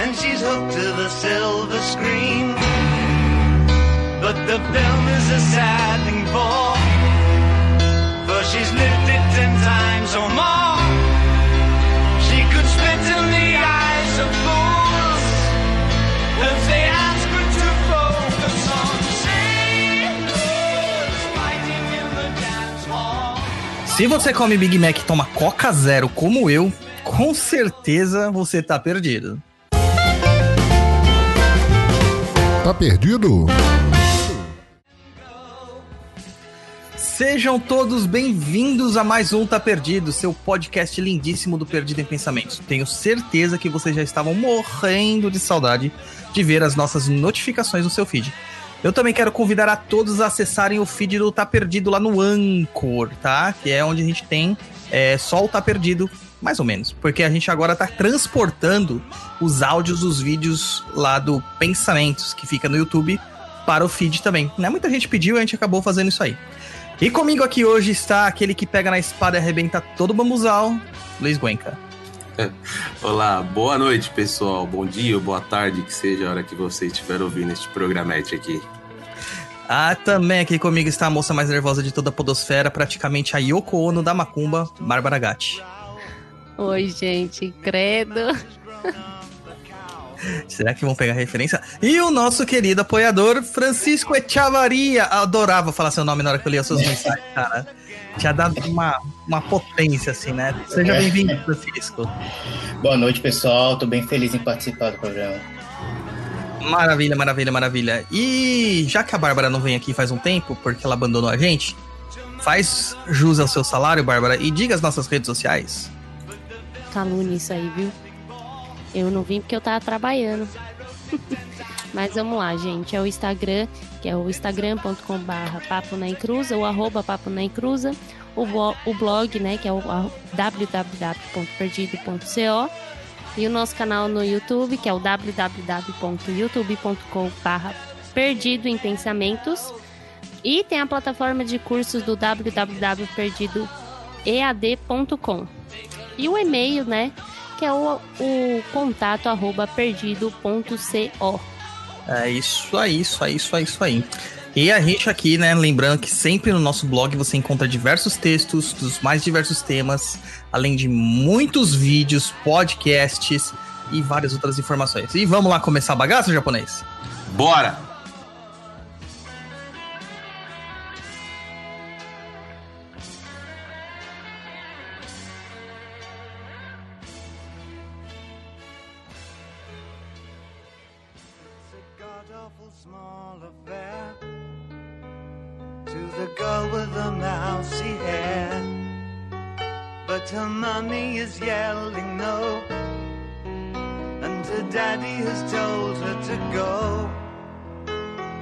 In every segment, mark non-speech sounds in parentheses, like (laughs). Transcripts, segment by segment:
And she's hooked to the silver screen. But the film is a sad thing for, for she's lived it ten times or more. She could spit in the eyes of fools if they ask her to focus on. Se você come Big Mac e toma Coca Zero como eu, com certeza você tá perdido. Tá perdido? Sejam todos bem-vindos a mais um Tá Perdido, seu podcast lindíssimo do Perdido em Pensamentos. Tenho certeza que vocês já estavam morrendo de saudade de ver as nossas notificações no seu feed. Eu também quero convidar a todos a acessarem o feed do Tá Perdido lá no Anchor, tá? Que é onde a gente tem é, só o Tá Perdido, mais ou menos. Porque a gente agora tá transportando os áudios dos vídeos lá do Pensamentos, que fica no YouTube, para o feed também. Né? Muita gente pediu e a gente acabou fazendo isso aí. E comigo aqui hoje está aquele que pega na espada e arrebenta todo o bambuzal, Luiz Guenca. (laughs) Olá, boa noite, pessoal. Bom dia ou boa tarde, que seja a hora que você estiver ouvindo este programete aqui. Ah, também aqui comigo está a moça mais nervosa de toda a podosfera, praticamente a Yoko Ono da Macumba, Bárbara Gatti. Oi, gente, credo. Será que vão pegar referência? E o nosso querido apoiador, Francisco Echavaria. Adorava falar seu nome na hora que eu lia suas mensagens, cara. Tinha dado uma, uma potência, assim, né? Seja bem-vindo, Francisco. Boa noite, pessoal. Tô bem feliz em participar do programa. Maravilha, maravilha, maravilha. E já que a Bárbara não vem aqui faz um tempo, porque ela abandonou a gente, faz jus ao seu salário, Bárbara, e diga as nossas redes sociais. Calúnia isso aí, viu? Eu não vim porque eu tava trabalhando. (laughs) Mas vamos lá, gente. É o Instagram, que é o instagram.com.br papo na encruza, ou arroba papo na encruza. O, o blog, né, que é o www.perdido.co. E o nosso canal no YouTube, que é o www.youtube.com.br perdido em pensamentos. E tem a plataforma de cursos do www.perdidoead.com. E o e-mail, né? Que é o, o contato arroba perdido.co. É isso aí, isso aí, isso aí, isso aí. E a gente aqui, né, lembrando que sempre no nosso blog você encontra diversos textos dos mais diversos temas, além de muitos vídeos, podcasts e várias outras informações. E vamos lá começar a bagaça, japonês? Bora! Is yelling no, and her daddy has told her to go.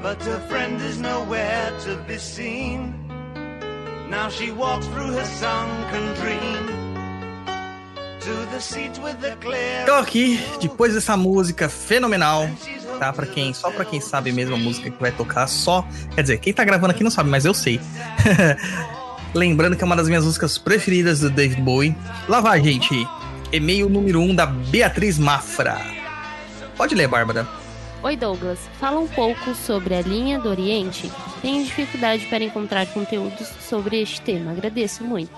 But her friend is nowhere to be seen. Now she walks through her sunken dream. Então aqui, depois dessa música fenomenal, tá? Para quem, só para quem sabe mesmo a música que vai tocar, só, quer dizer, quem tá gravando aqui não sabe, mas eu sei. (laughs) Lembrando que é uma das minhas músicas preferidas do David Bowie. Lá vai, gente. E-mail número 1 um da Beatriz Mafra. Pode ler, Bárbara. Oi, Douglas. Fala um pouco sobre a linha do Oriente. Tenho dificuldade para encontrar conteúdos sobre este tema. Agradeço muito.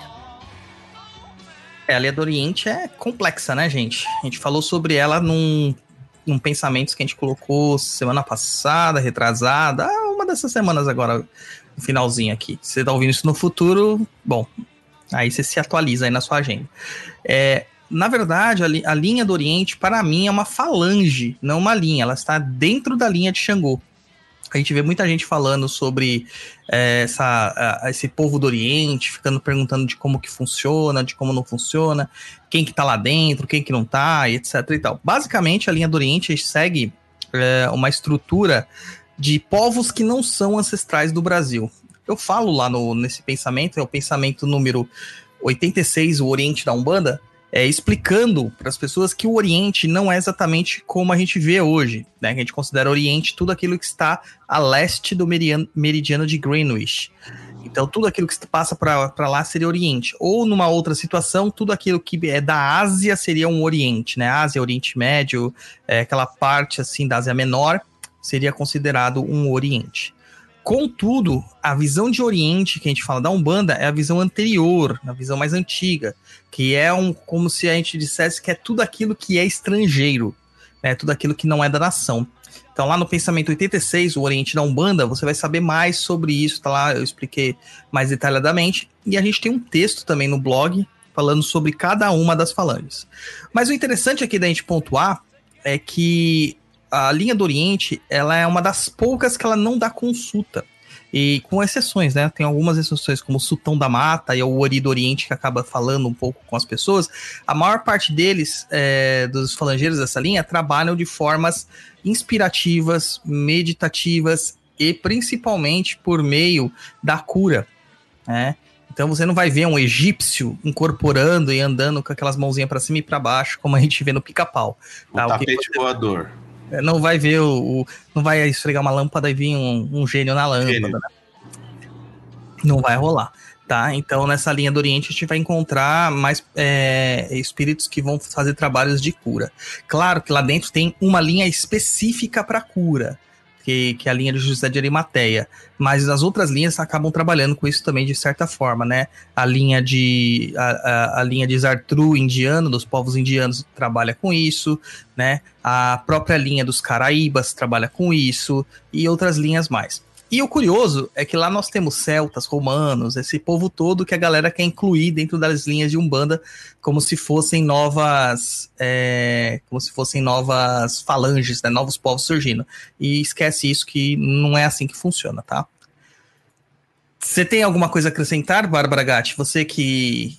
É, a linha do Oriente é complexa, né, gente? A gente falou sobre ela num, num pensamentos que a gente colocou semana passada, retrasada, ah, uma dessas semanas agora, finalzinho aqui. Se você tá ouvindo isso no futuro, bom, aí você se atualiza aí na sua agenda. É, na verdade, a, li- a linha do Oriente, para mim, é uma falange, não uma linha. Ela está dentro da linha de Xangô. A gente vê muita gente falando sobre é, essa, esse povo do Oriente, ficando perguntando de como que funciona, de como não funciona, quem que tá lá dentro, quem que não tá, etc e tal. Basicamente, a linha do Oriente segue é, uma estrutura de povos que não são ancestrais do Brasil. Eu falo lá no, nesse pensamento, é o pensamento número 86, o Oriente da Umbanda, é, explicando para as pessoas que o Oriente não é exatamente como a gente vê hoje, né? A gente considera Oriente tudo aquilo que está a leste do meridiano de Greenwich. Então, tudo aquilo que passa para lá seria Oriente. Ou, numa outra situação, tudo aquilo que é da Ásia seria um Oriente, né? Ásia, Oriente Médio, é, aquela parte assim da Ásia Menor seria considerado um Oriente. Contudo, a visão de Oriente que a gente fala da Umbanda é a visão anterior, a visão mais antiga, que é um como se a gente dissesse que é tudo aquilo que é estrangeiro, né? Tudo aquilo que não é da nação. Então, lá no Pensamento 86, o Oriente da Umbanda, você vai saber mais sobre isso, tá lá, eu expliquei mais detalhadamente. E a gente tem um texto também no blog falando sobre cada uma das falanges. Mas o interessante aqui da gente pontuar é que a linha do Oriente, ela é uma das poucas que ela não dá consulta. E com exceções, né? Tem algumas exceções, como o Sultão da Mata e o Ori do Oriente, que acaba falando um pouco com as pessoas. A maior parte deles, é, dos falangeiros dessa linha, trabalham de formas inspirativas, meditativas e principalmente por meio da cura, né? Então você não vai ver um egípcio incorporando e andando com aquelas mãozinhas para cima e para baixo, como a gente vê no pica-pau. Tá? O tapete você... voador. É, não vai ver o, o, Não vai esfregar uma lâmpada e vir um, um gênio na lâmpada, né? Não vai rolar. Tá? Então, nessa linha do Oriente, a gente vai encontrar mais é, espíritos que vão fazer trabalhos de cura. Claro que lá dentro tem uma linha específica para cura que, que a linha de José de Arimateia. Mas as outras linhas acabam trabalhando com isso também de certa forma, né? A linha de a, a, a linha de Zartru indiano, dos povos indianos, trabalha com isso, né? A própria linha dos Caraíbas trabalha com isso e outras linhas mais. E o curioso é que lá nós temos celtas, romanos, esse povo todo que a galera quer incluir dentro das linhas de Umbanda como se fossem novas. É, como se fossem novas falanges, né, novos povos surgindo. E esquece isso que não é assim que funciona, tá? Você tem alguma coisa a acrescentar, Bárbara Gatti? Você que,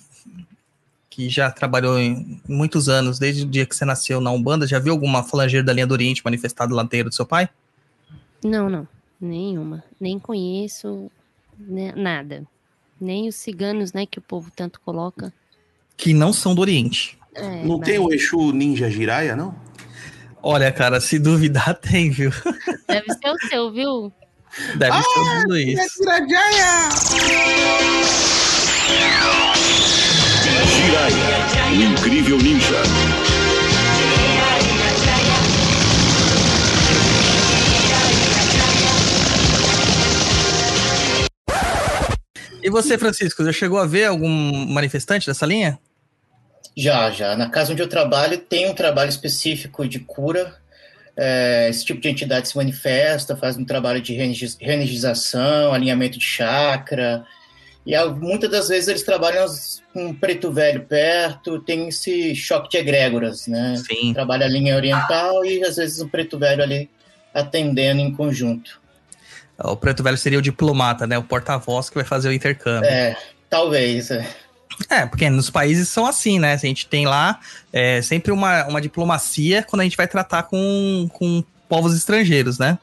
que já trabalhou em muitos anos, desde o dia que você nasceu na Umbanda, já viu alguma falangeira da linha do Oriente manifestada lá dentro do seu pai? Não, não. Nenhuma. Nem conheço né, nada. Nem os ciganos, né, que o povo tanto coloca. Que não são do Oriente. É, não mas... tem o Exu Ninja Jiraya, não? Olha, cara, se duvidar, (laughs) tem, viu? Deve ser o seu, viu? Deve ah, ser o Luiz. Jiraya, o incrível ninja. E você, Francisco, já chegou a ver algum manifestante dessa linha? Já, já. Na casa onde eu trabalho, tem um trabalho específico de cura. É, esse tipo de entidade se manifesta, faz um trabalho de reenergização, alinhamento de chakra. E muitas das vezes eles trabalham com um preto velho perto, tem esse choque de egrégoras, né? Sim. Trabalha a linha oriental e às vezes um preto velho ali atendendo em conjunto. O preto velho seria o diplomata, né? O porta-voz que vai fazer o intercâmbio. É, talvez. É. É, porque nos países são assim, né? A gente tem lá é, sempre uma, uma diplomacia quando a gente vai tratar com, com povos estrangeiros, né?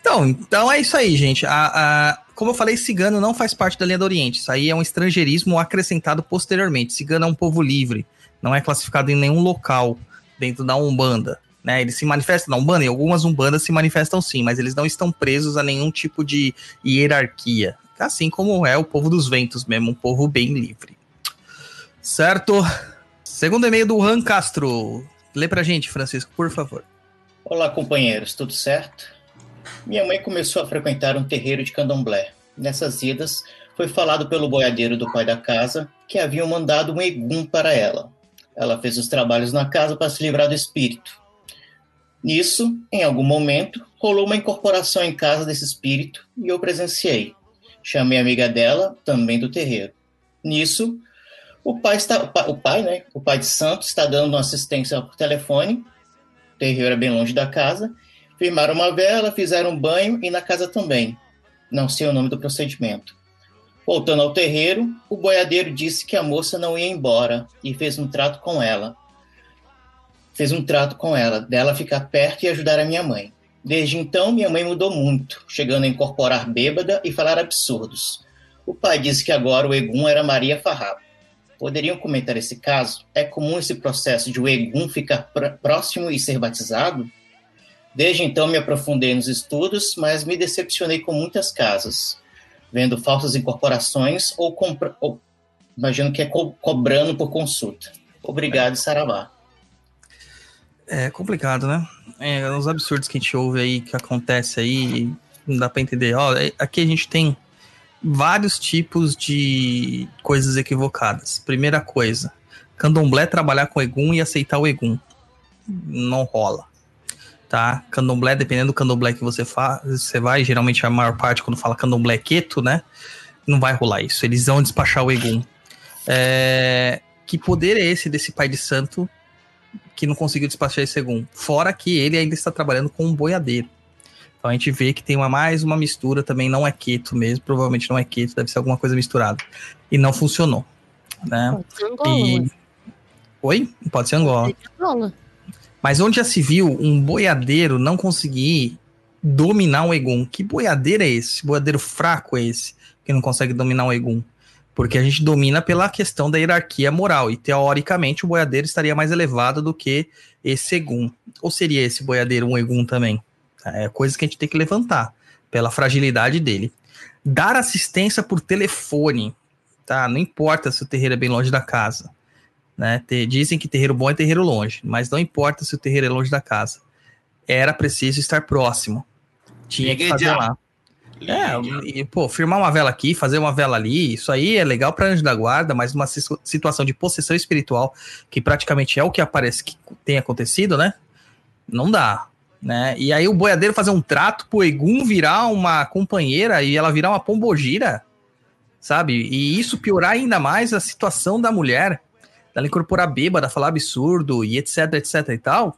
Então, então é isso aí, gente. A, a, como eu falei, cigano não faz parte da linha do Oriente. Isso aí é um estrangeirismo acrescentado posteriormente. Cigano é um povo livre, não é classificado em nenhum local dentro da Umbanda. Né, eles se manifestam na Umbanda, e algumas Umbandas se manifestam sim, mas eles não estão presos a nenhum tipo de hierarquia. Assim como é o povo dos ventos mesmo, um povo bem livre. Certo? Segundo e-mail do Han Castro. Lê pra gente, Francisco, por favor. Olá, companheiros, tudo certo? Minha mãe começou a frequentar um terreiro de candomblé. Nessas idas, foi falado pelo boiadeiro do pai da casa que haviam mandado um egum para ela. Ela fez os trabalhos na casa para se livrar do espírito. Nisso, em algum momento, rolou uma incorporação em casa desse espírito e eu presenciei. Chamei a amiga dela, também do terreiro. Nisso, o pai está, o pai, né, o pai de santo está dando uma assistência por telefone. O terreiro é bem longe da casa. Firmaram uma vela, fizeram um banho e na casa também. Não sei o nome do procedimento. Voltando ao terreiro, o boiadeiro disse que a moça não ia embora e fez um trato com ela. Fez um trato com ela, dela ficar perto e ajudar a minha mãe. Desde então, minha mãe mudou muito, chegando a incorporar bêbada e falar absurdos. O pai disse que agora o Egum era Maria Farrapo. Poderiam comentar esse caso? É comum esse processo de o Egum ficar próximo e ser batizado? Desde então me aprofundei nos estudos, mas me decepcionei com muitas casas, vendo falsas incorporações ou, ou imagino que é co cobrando por consulta. Obrigado, Saravá. É complicado, né? É, os absurdos que a gente ouve aí, que acontece aí, não dá para entender. Ó, é, aqui a gente tem vários tipos de coisas equivocadas. Primeira coisa, candomblé trabalhar com egum e aceitar o egum. Não rola. Tá? Candomblé, dependendo do candomblé que você faz, você vai, geralmente a maior parte quando fala candomblé queto, né? Não vai rolar isso. Eles vão despachar o egum. É... Que poder é esse desse pai de santo que não conseguiu despachar esse egum? Fora que ele ainda está trabalhando com um boiadeiro. Então a gente vê que tem uma, mais uma mistura também, não é keto mesmo, provavelmente não é keto, deve ser alguma coisa misturada. E não funcionou. Né? Pode ser Angola. E... Oi? Pode ser Angola. Pode ser Angola. Mas onde já se viu um boiadeiro não conseguir dominar um Egum? Que boiadeiro é esse? Boiadeiro fraco é esse que não consegue dominar um Egum? Porque a gente domina pela questão da hierarquia moral. E teoricamente o boiadeiro estaria mais elevado do que esse Egum. Ou seria esse boiadeiro um Egum também? É coisa que a gente tem que levantar pela fragilidade dele. Dar assistência por telefone, tá? Não importa se o terreiro é bem longe da casa. Né? Dizem que terreiro bom é terreiro longe, mas não importa se o terreiro é longe da casa. Era preciso estar próximo. Tinha que fazer lá. É, e, pô, firmar uma vela aqui, fazer uma vela ali, isso aí é legal para anjo da guarda, mas uma situação de possessão espiritual, que praticamente é o que aparece que tem acontecido, né? Não dá né? E aí o boiadeiro fazer um trato pro Egum virar uma companheira e ela virar uma pombogira, sabe? E isso piorar ainda mais a situação da mulher, dela incorporar bêbada, falar absurdo e etc, etc e tal.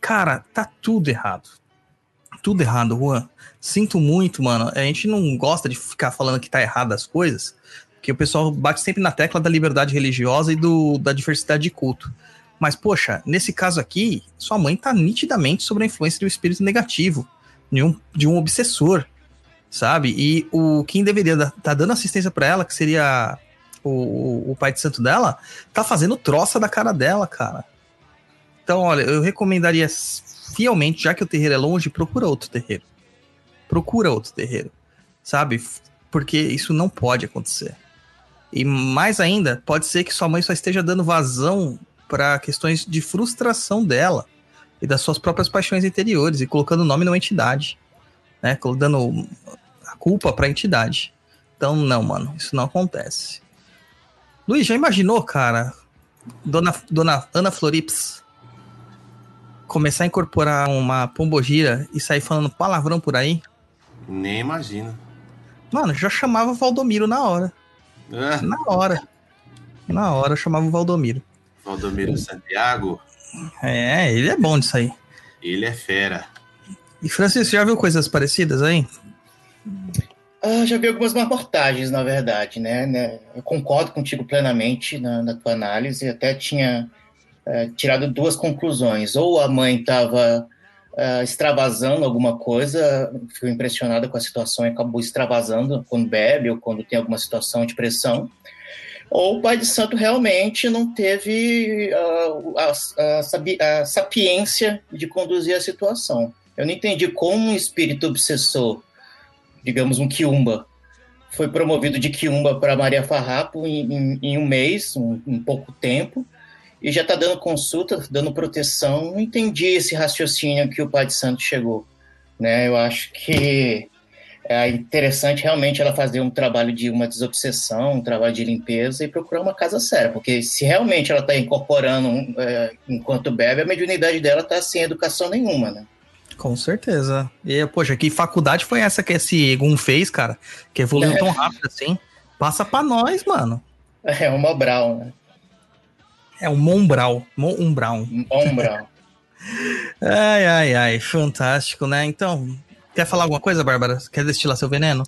Cara, tá tudo errado. Tudo errado, Juan. Sinto muito, mano. A gente não gosta de ficar falando que tá errado as coisas, porque o pessoal bate sempre na tecla da liberdade religiosa e do, da diversidade de culto. Mas, poxa, nesse caso aqui, sua mãe tá nitidamente sob a influência de um espírito negativo, de um, de um obsessor, sabe? E o quem deveria estar tá dando assistência para ela, que seria o, o pai de santo dela, tá fazendo troça da cara dela, cara. Então, olha, eu recomendaria fielmente, já que o terreiro é longe, procura outro terreiro. Procura outro terreiro, sabe? Porque isso não pode acontecer. E mais ainda, pode ser que sua mãe só esteja dando vazão para questões de frustração dela e das suas próprias paixões interiores e colocando o nome numa entidade, né? Dando a culpa para a entidade. Então, não, mano, isso não acontece. Luiz, já imaginou, cara, dona, dona Ana Florips começar a incorporar uma pombogira e sair falando palavrão por aí? Nem imagino. Mano, já chamava o Valdomiro na hora. É. Na hora. Na hora chamava o Valdomiro. Valdomiro Santiago. É, ele é bom disso aí. Ele é fera. E Francisco, já viu coisas parecidas aí? Ah, já vi algumas reportagens, na verdade, né, né? Eu concordo contigo plenamente na, na tua análise. Até tinha é, tirado duas conclusões. Ou a mãe estava é, extravasando alguma coisa, ficou impressionada com a situação e acabou extravasando quando bebe ou quando tem alguma situação de pressão ou o pai de santo realmente não teve uh, a, a, a, sapiência de conduzir a situação. Eu não entendi como um espírito obsessor, digamos um quiumba, foi promovido de quiumba para Maria Farrapo em, em, em um mês, um, um, pouco tempo, e já está dando consulta, dando proteção. Não entendi esse raciocínio que o pai de santo chegou. Né? Eu acho que é interessante realmente ela fazer um trabalho de uma desobsessão, um trabalho de limpeza e procurar uma casa séria, porque se realmente ela está incorporando é, enquanto bebe, a mediunidade dela está sem educação nenhuma, né? Com certeza. E, poxa, que faculdade foi essa que esse Egun fez, cara? Que evoluiu é. tão rápido assim? Passa pra nós, mano. É um Mobral, né? É um Mombral. Mombral. Mombral. Ai, ai, ai, fantástico, né? Então, quer falar alguma coisa, Bárbara? Quer destilar seu veneno?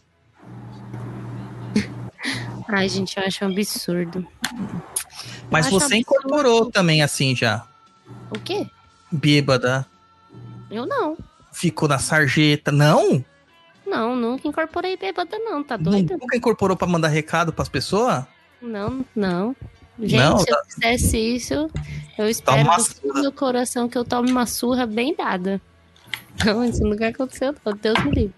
(laughs) Ai, gente, eu acho um absurdo. Mas acho você absurdo. incorporou também assim já. O quê? Bêbada, Eu não. ficou na sarjeta. Não? Não, nunca incorporei bêbada, não. Tá doido? Nunca incorporou pra mandar recado pras pessoas? Não, não. Gente, Não, se eu tá- fizesse isso, eu espero uma do fundo do coração que eu tome uma surra bem dada. (laughs) Não, isso nunca aconteceu, não. Deus me livre.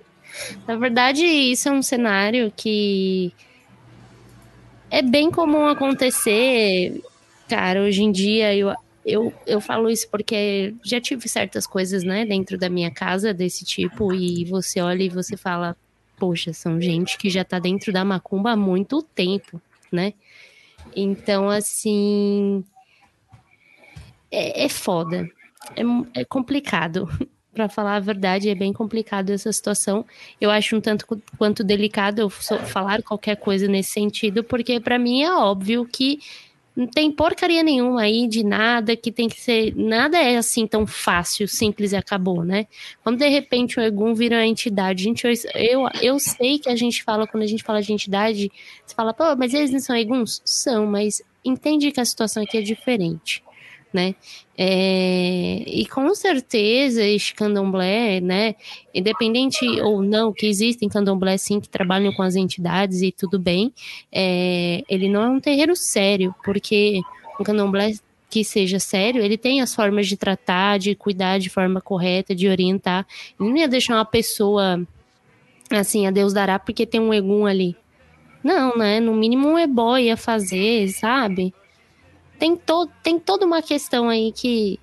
Na verdade, isso é um cenário que é bem comum acontecer. Cara, hoje em dia eu, eu, eu falo isso porque já tive certas coisas, né, dentro da minha casa desse tipo, e você olha e você fala, poxa, são gente que já tá dentro da macumba há muito tempo, né? Então, assim. É, é foda. É, é complicado. (laughs) Pra falar a verdade, é bem complicado essa situação. Eu acho um tanto qu- quanto delicado eu falar qualquer coisa nesse sentido, porque pra mim é óbvio que não tem porcaria nenhuma aí de nada que tem que ser. Nada é assim tão fácil, simples e acabou, né? Quando de repente o Egum vira uma entidade, gente, eu, eu, sei que a gente fala, quando a gente fala de entidade, você fala, pô, mas eles não são Eguns? São, mas entende que a situação aqui é diferente, né? É, e com certeza este candomblé, né, independente ou não, que existem candomblé sim que trabalham com as entidades e tudo bem, é, ele não é um terreiro sério, porque um candomblé que seja sério, ele tem as formas de tratar, de cuidar de forma correta, de orientar. Ele não ia deixar uma pessoa assim, a Deus dará porque tem um egum ali. Não, né? No mínimo um ebó ia fazer, sabe? Tem, to tem toda uma questão aí que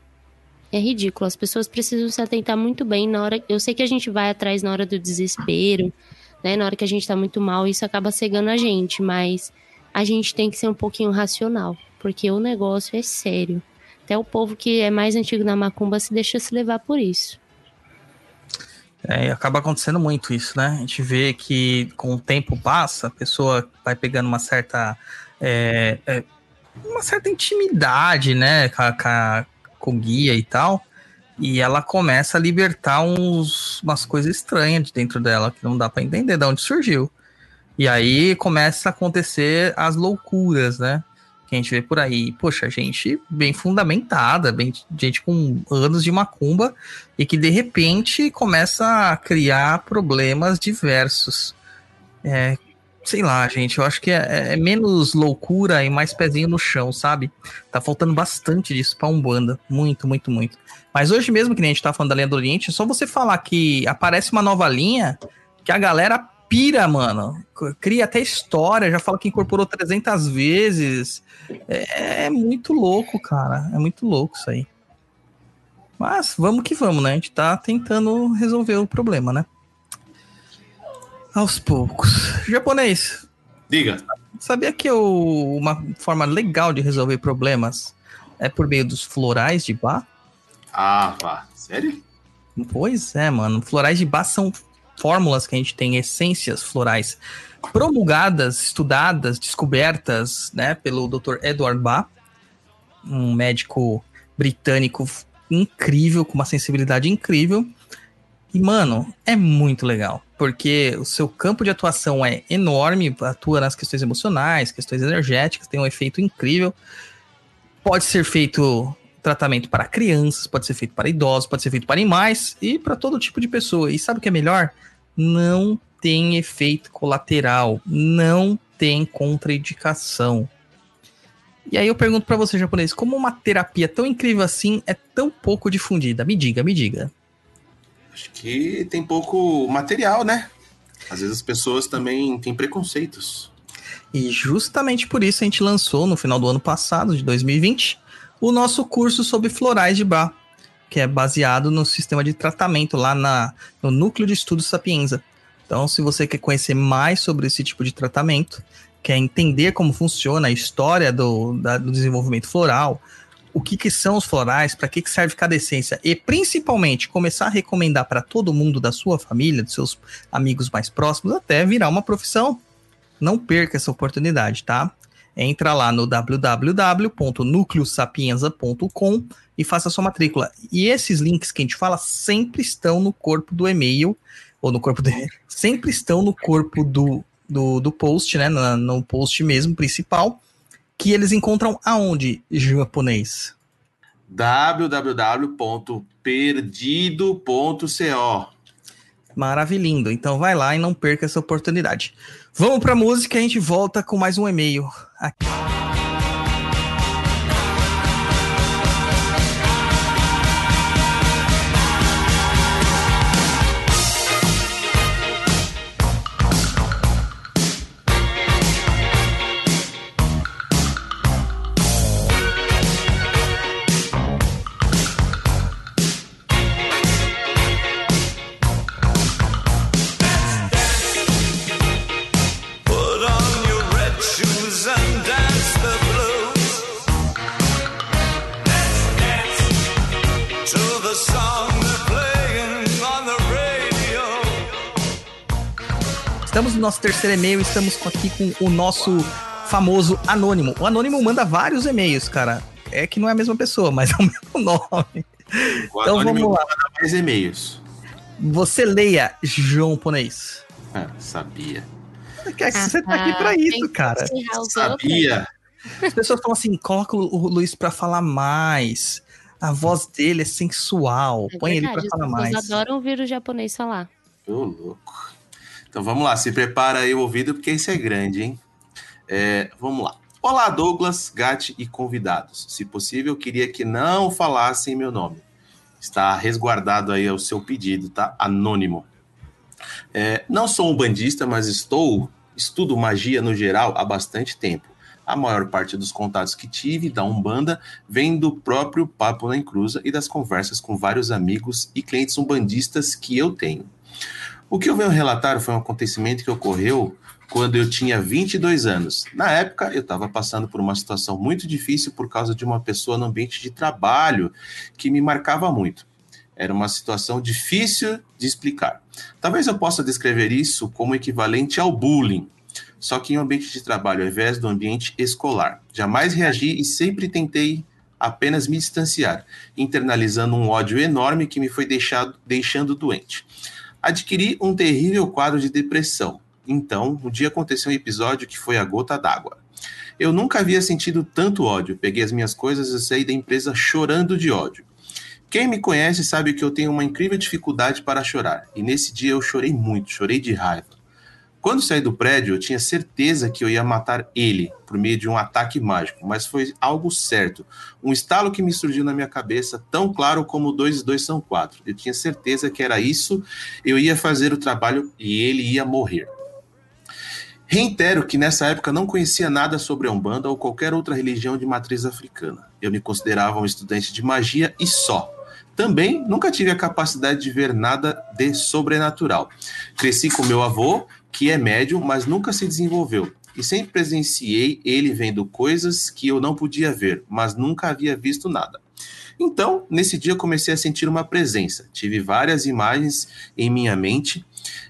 é ridículo. As pessoas precisam se atentar muito bem na hora. Eu sei que a gente vai atrás na hora do desespero, né? Na hora que a gente tá muito mal, isso acaba cegando a gente, mas a gente tem que ser um pouquinho racional, porque o negócio é sério. Até o povo que é mais antigo na macumba se deixa se levar por isso. É, acaba acontecendo muito isso, né? A gente vê que com o tempo passa, a pessoa vai pegando uma certa. é, é, uma certa intimidade, né? Com, com, o guia e tal. E ela começa a libertar uns, umas coisas estranhas de dentro dela, que não dá pra entender de onde surgiu. E aí começa a acontecer as loucuras, né? Que a gente vê por aí. Poxa, gente bem fundamentada, bem, gente com anos de macumba e que de repente começa a criar problemas diversos. É, sei lá, gente, eu acho que é, é menos loucura e mais pezinho no chão, sabe? Tá faltando bastante disso pra Umbanda. Muito, muito, muito. Mas hoje mesmo, que nem a gente tá falando da linha do Oriente, é só você falar que aparece uma nova linha que a galera pira, mano. Cria até história, já fala que incorporou 300 vezes. É, é muito louco, cara. É muito louco isso aí. Mas vamos que vamos, né? A gente tá tentando resolver o problema, né? Aos poucos. Japonês, Diga. sabia que o- uma forma legal de resolver problemas é por meio dos florais de bar? Ah, vá. Sério? Pois é, mano. Florais de bar são fórmulas que a gente tem, essências florais promulgadas, estudadas, descobertas, né, pelo Dr. Edward Bach, um médico britânico incrível, com uma sensibilidade incrível. E, mano, é muito legal, porque o seu campo de atuação é enorme, atua nas questões emocionais, questões energéticas, tem um efeito incrível. Pode ser feito tratamento para crianças, pode ser feito para idosos, pode ser feito para animais e para todo tipo de pessoa. E sabe o que é melhor? Não tem efeito colateral, não tem contraindicação. E aí eu pergunto para você, japonês, como uma terapia tão incrível assim é tão pouco difundida? Me diga, me diga. Acho que tem pouco material, né? Às vezes as pessoas também têm preconceitos. E justamente por isso a gente lançou no final do ano passado, de 2020, o nosso curso sobre florais de Bach, que é baseado no sistema de tratamento lá na, no núcleo de estudos Sapienza. Então, se você quer conhecer mais sobre esse tipo de tratamento, quer entender como funciona a história do, da- do desenvolvimento floral, o que, que são os florais, para que, que serve cada essência, e principalmente começar a recomendar para todo mundo da sua família, dos seus amigos mais próximos, até virar uma profissão. Não perca essa oportunidade, tá? Entra lá no www.nucleosapienza.com e faça sua matrícula. E esses links que a gente fala sempre estão no corpo do e-mail, ou no corpo do (laughs) sempre estão no corpo do, do, do post, né? No, no post mesmo, principal, que eles encontram aonde, japonês? www.perdido.co Maravilhindo. Então vai lá e não perca essa oportunidade. Vamos para música, a gente volta com mais um e-mail aqui. Nosso terceiro e-mail, estamos aqui com o nosso famoso Anônimo. O Anônimo manda vários e-mails, cara. É que não é a mesma pessoa, mas é o mesmo (laughs) nome. O Então vamos lá. manda mais e-mails. Você leia, João Ponês. Ah, sabia. Que- Você tá aqui pra Ah, tem isso, que cara. Sabia. As pessoas falam assim, coloca o Luiz pra falar mais. A voz dele é sensual. É Põe ele verdade, pra falar mais. pessoas adoram ouvir o japonês falar. Ô, louco. Então vamos lá, se prepara aí o ouvido, porque esse é grande, hein? É, vamos lá. Olá, Douglas, Gatti e convidados. Se possível, queria que não falassem meu nome. Está resguardado aí o seu pedido, tá? Anônimo. É, não sou um bandista, mas estou estudo magia no geral há bastante tempo. A maior parte dos contatos que tive da Umbanda vem do próprio Papo na Encruza e das conversas com vários amigos e clientes umbandistas que eu tenho. O que eu venho relatar foi um acontecimento que ocorreu quando eu tinha 22 anos. Na época, eu estava passando por uma situação muito difícil por causa de uma pessoa no ambiente de trabalho que me marcava muito. Era uma situação difícil de explicar. Talvez eu possa descrever isso como equivalente ao bullying, só que em um ambiente de trabalho ao invés do ambiente escolar. Jamais reagi e sempre tentei apenas me distanciar, internalizando um ódio enorme que me foi deixado, deixando doente. Adquiri um terrível quadro de depressão. Então, um dia aconteceu um episódio que foi a gota d'água. Eu nunca havia sentido tanto ódio. Peguei as minhas coisas e saí da empresa chorando de ódio. Quem me conhece sabe que eu tenho uma incrível dificuldade para chorar. E nesse dia eu chorei muito, chorei de raiva. Quando saí do prédio, eu tinha certeza que eu ia matar ele por meio de um ataque mágico, mas foi algo certo. Um estalo que me surgiu na minha cabeça, tão claro como dois e dois são quatro. Eu tinha certeza que era isso, eu ia fazer o trabalho e ele ia morrer. Reitero que nessa época não conhecia nada sobre a Umbanda ou qualquer outra religião de matriz africana. Eu me considerava um estudante de magia e só. Também nunca tive a capacidade de ver nada de sobrenatural. Cresci com meu avô, que é médium, mas nunca se desenvolveu. E sempre presenciei ele vendo coisas que eu não podia ver, mas nunca havia visto nada. Então, nesse dia comecei a sentir uma presença. Tive várias imagens em minha mente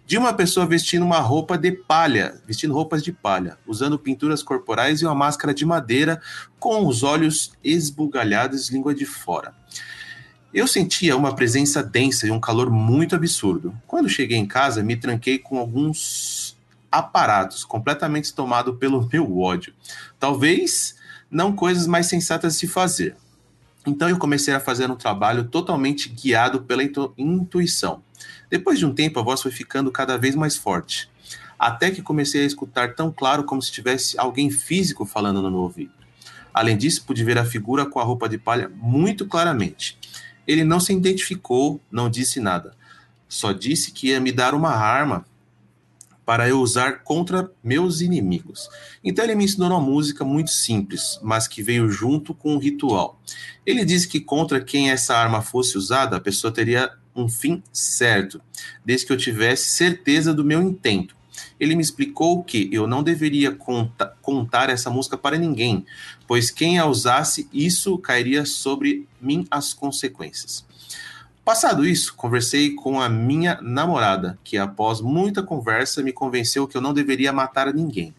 de uma pessoa vestindo uma roupa de palha, vestindo roupas de palha, usando pinturas corporais e uma máscara de madeira com os olhos esbugalhados língua de fora. Eu sentia uma presença densa e um calor muito absurdo. Quando cheguei em casa, me tranquei com alguns aparatos, completamente tomado pelo (laughs) meu ódio. Talvez não coisas mais sensatas de fazer. Então eu comecei a fazer um trabalho totalmente guiado pela intu intuição. Depois de um tempo, a voz foi ficando cada vez mais forte, até que comecei a escutar tão claro como se tivesse alguém físico falando no meu ouvido. Além disso, pude ver a figura com a roupa de palha muito claramente. Ele não se identificou, não disse nada. Só disse que ia me dar uma arma para eu usar contra meus inimigos. Então ele me ensinou uma música muito simples, mas que veio junto com um ritual. Ele disse que contra quem essa arma fosse usada, a pessoa teria um fim certo, desde que eu tivesse certeza do meu intento. Ele me explicou que eu não deveria conta contar essa música para ninguém, pois quem a usasse, isso cairia sobre mim as consequências. Passado isso, conversei com a minha namorada, que após muita conversa me convenceu que eu não deveria matar ninguém.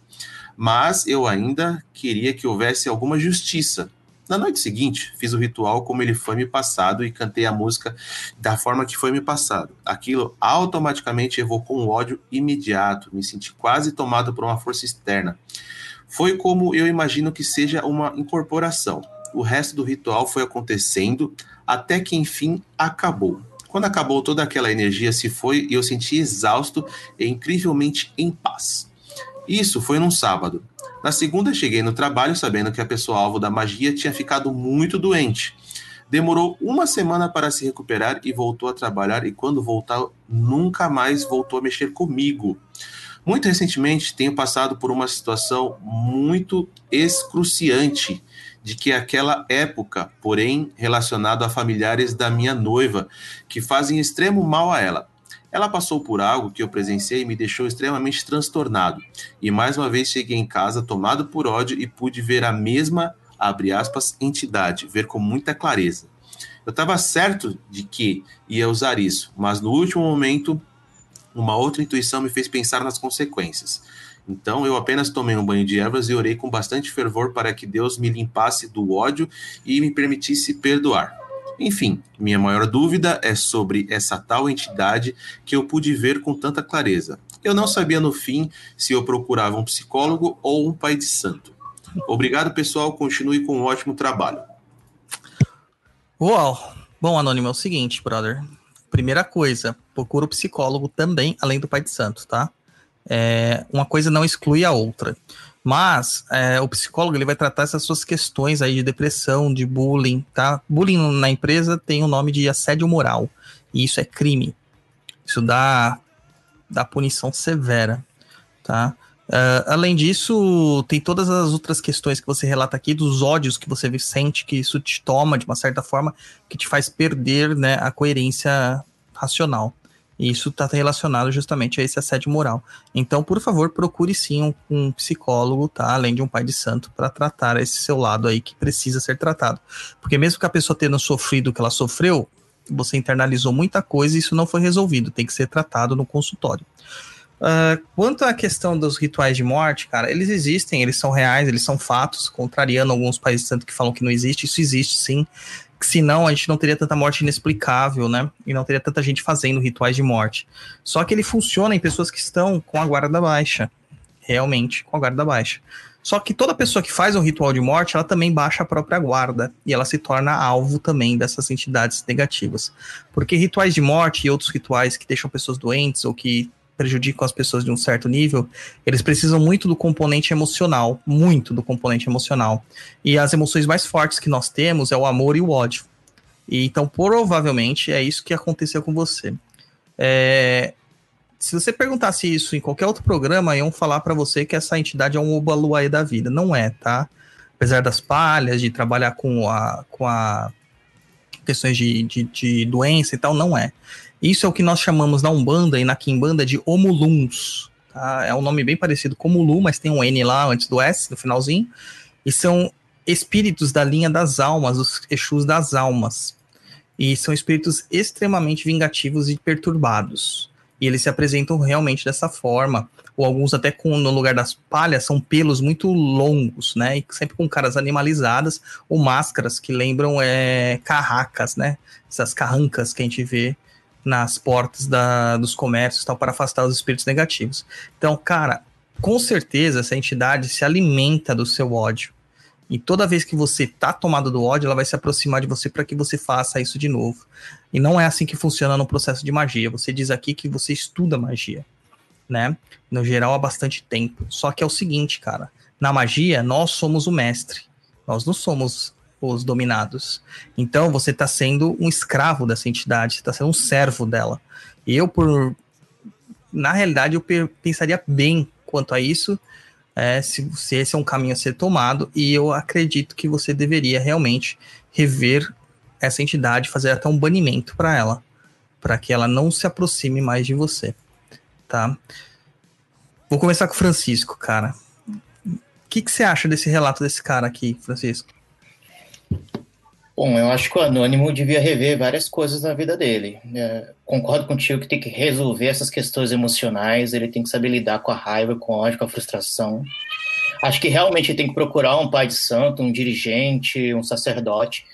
Mas eu ainda queria que houvesse alguma justiça. Na noite seguinte, fiz o ritual como ele foi me passado e cantei a música da forma que foi me passado. Aquilo automaticamente evocou um ódio imediato, me senti quase tomado por uma força externa. Foi como eu imagino que seja uma incorporação. O resto do ritual foi acontecendo até que enfim acabou. Quando acabou, toda aquela energia se foi e eu senti exausto e incrivelmente em paz. Isso foi num sábado. Na segunda, cheguei no trabalho sabendo que a pessoa alvo da magia tinha ficado muito doente. Demorou uma semana para se recuperar e voltou a trabalhar, e quando voltou, nunca mais voltou a mexer comigo. Muito recentemente, tenho passado por uma situação muito excruciante de que aquela época, porém, relacionado a familiares da minha noiva, que fazem extremo mal a ela. Ela passou por algo que eu presenciei e me deixou extremamente transtornado. E mais uma vez cheguei em casa tomado por ódio e pude ver a mesma, abre aspas, entidade, ver com muita clareza. Eu estava certo de que ia usar isso, mas no último momento, uma outra intuição me fez pensar nas consequências. Então eu apenas tomei um banho de ervas e orei com bastante fervor para que Deus me limpasse do ódio e me permitisse perdoar. Enfim, minha maior dúvida é sobre essa tal entidade que eu pude ver com tanta clareza. Eu não sabia no fim se eu procurava um psicólogo ou um pai de santo. Obrigado, pessoal. Continue com um ótimo trabalho. Uau! Bom, Anônimo, é o seguinte, brother. Primeira coisa, procura o psicólogo também, além do pai de santo, tá? É, uma coisa não exclui a outra. Mas é, o psicólogo ele vai tratar essas suas questões aí de depressão, de bullying, tá? Bullying na empresa tem o nome de assédio moral. E isso é crime. Isso dá, dá punição severa, tá? Uh, além disso, tem todas as outras questões que você relata aqui, dos ódios que você sente, que isso te toma de uma certa forma, que te faz perder né, a coerência racional. E isso está relacionado justamente a esse assédio moral. Então, por favor, procure sim um, um psicólogo, tá? Além de um pai de santo, para tratar esse seu lado aí que precisa ser tratado. Porque mesmo que a pessoa tenha sofrido o que ela sofreu, você internalizou muita coisa e isso não foi resolvido. Tem que ser tratado no consultório. Uh, quanto à questão dos rituais de morte, cara, eles existem, eles são reais, eles são fatos, contrariando alguns países santos que falam que não existe, isso existe sim senão a gente não teria tanta morte inexplicável, né? E não teria tanta gente fazendo rituais de morte. Só que ele funciona em pessoas que estão com a guarda baixa. Realmente, com a guarda baixa. Só que toda pessoa que faz um ritual de morte, ela também baixa a própria guarda. E ela se torna alvo também dessas entidades negativas. Porque rituais de morte e outros rituais que deixam pessoas doentes ou que prejudicam as pessoas de um certo nível, eles precisam muito do componente emocional, muito do componente emocional. E as emoções mais fortes que nós temos é o amor e o ódio. E, então, provavelmente, é isso que aconteceu com você. É, se você perguntasse isso em qualquer outro programa, iam falar para você que essa entidade é um Obaluaê da vida. Não é, tá? Apesar das palhas, de trabalhar com a, com a questões de, de, de doença e tal, não é. Isso é o que nós chamamos na Umbanda e na Kimbanda de Omuluns. Tá? É um nome bem parecido com Mulu, mas tem um N lá antes do S, no finalzinho. E são espíritos da linha das almas, os Exus das almas. E são espíritos extremamente vingativos e perturbados. E eles se apresentam realmente dessa forma. Ou alguns até com, no lugar das palhas, são pelos muito longos, né? E sempre com caras animalizadas ou máscaras que lembram é, carracas, né? Essas carrancas que a gente vê nas portas da, dos comércios tal, para afastar os espíritos negativos. Então, cara, com certeza essa entidade se alimenta do seu ódio. E toda vez que você tá tomado do ódio, ela vai se aproximar de você para que você faça isso de novo. E não é assim que funciona no processo de magia. Você diz aqui que você estuda magia, né? No geral, há bastante tempo. Só que é o seguinte, cara. Na magia, nós somos o mestre. Nós não somos os dominados. Então você está sendo um escravo dessa entidade, está sendo um servo dela. Eu, por. Na realidade, eu pensaria bem quanto a isso, é, se, se esse é um caminho a ser tomado, e eu acredito que você deveria realmente rever essa entidade, fazer até um banimento para ela, para que ela não se aproxime mais de você, tá? Vou começar com o Francisco, cara. O que, que você acha desse relato desse cara aqui, Francisco? Bom, eu acho que o Anônimo devia rever várias coisas na vida dele. É, concordo contigo que tem que resolver essas questões emocionais, ele tem que saber lidar com a raiva, com a ódio, com a frustração. Acho que realmente tem que procurar um pai de santo, um dirigente, um sacerdote,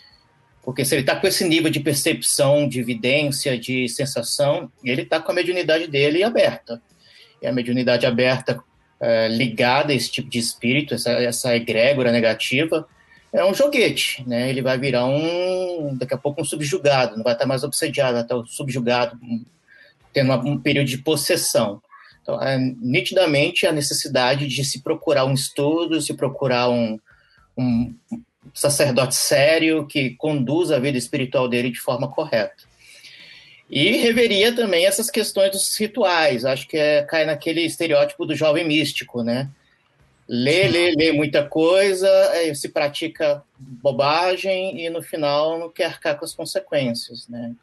porque se ele está com esse nível de percepção, de evidência, de sensação, ele está com a mediunidade dele aberta. E a mediunidade aberta, é, ligada a esse tipo de espírito, essa, essa egrégora negativa, é um joguete, né? Ele vai virar um, daqui a pouco, um subjugado, não vai estar mais obsediado, até o subjugado, tendo um período de possessão. Então, é, nitidamente, a necessidade de se procurar um estudo, se procurar um, um sacerdote sério que conduza a vida espiritual dele de forma correta. E reveria também essas questões dos rituais. Acho que é, cai naquele estereótipo do jovem místico, né? Lê, lê, lê muita coisa, se pratica bobagem e no final não quer arcar com as consequências, né?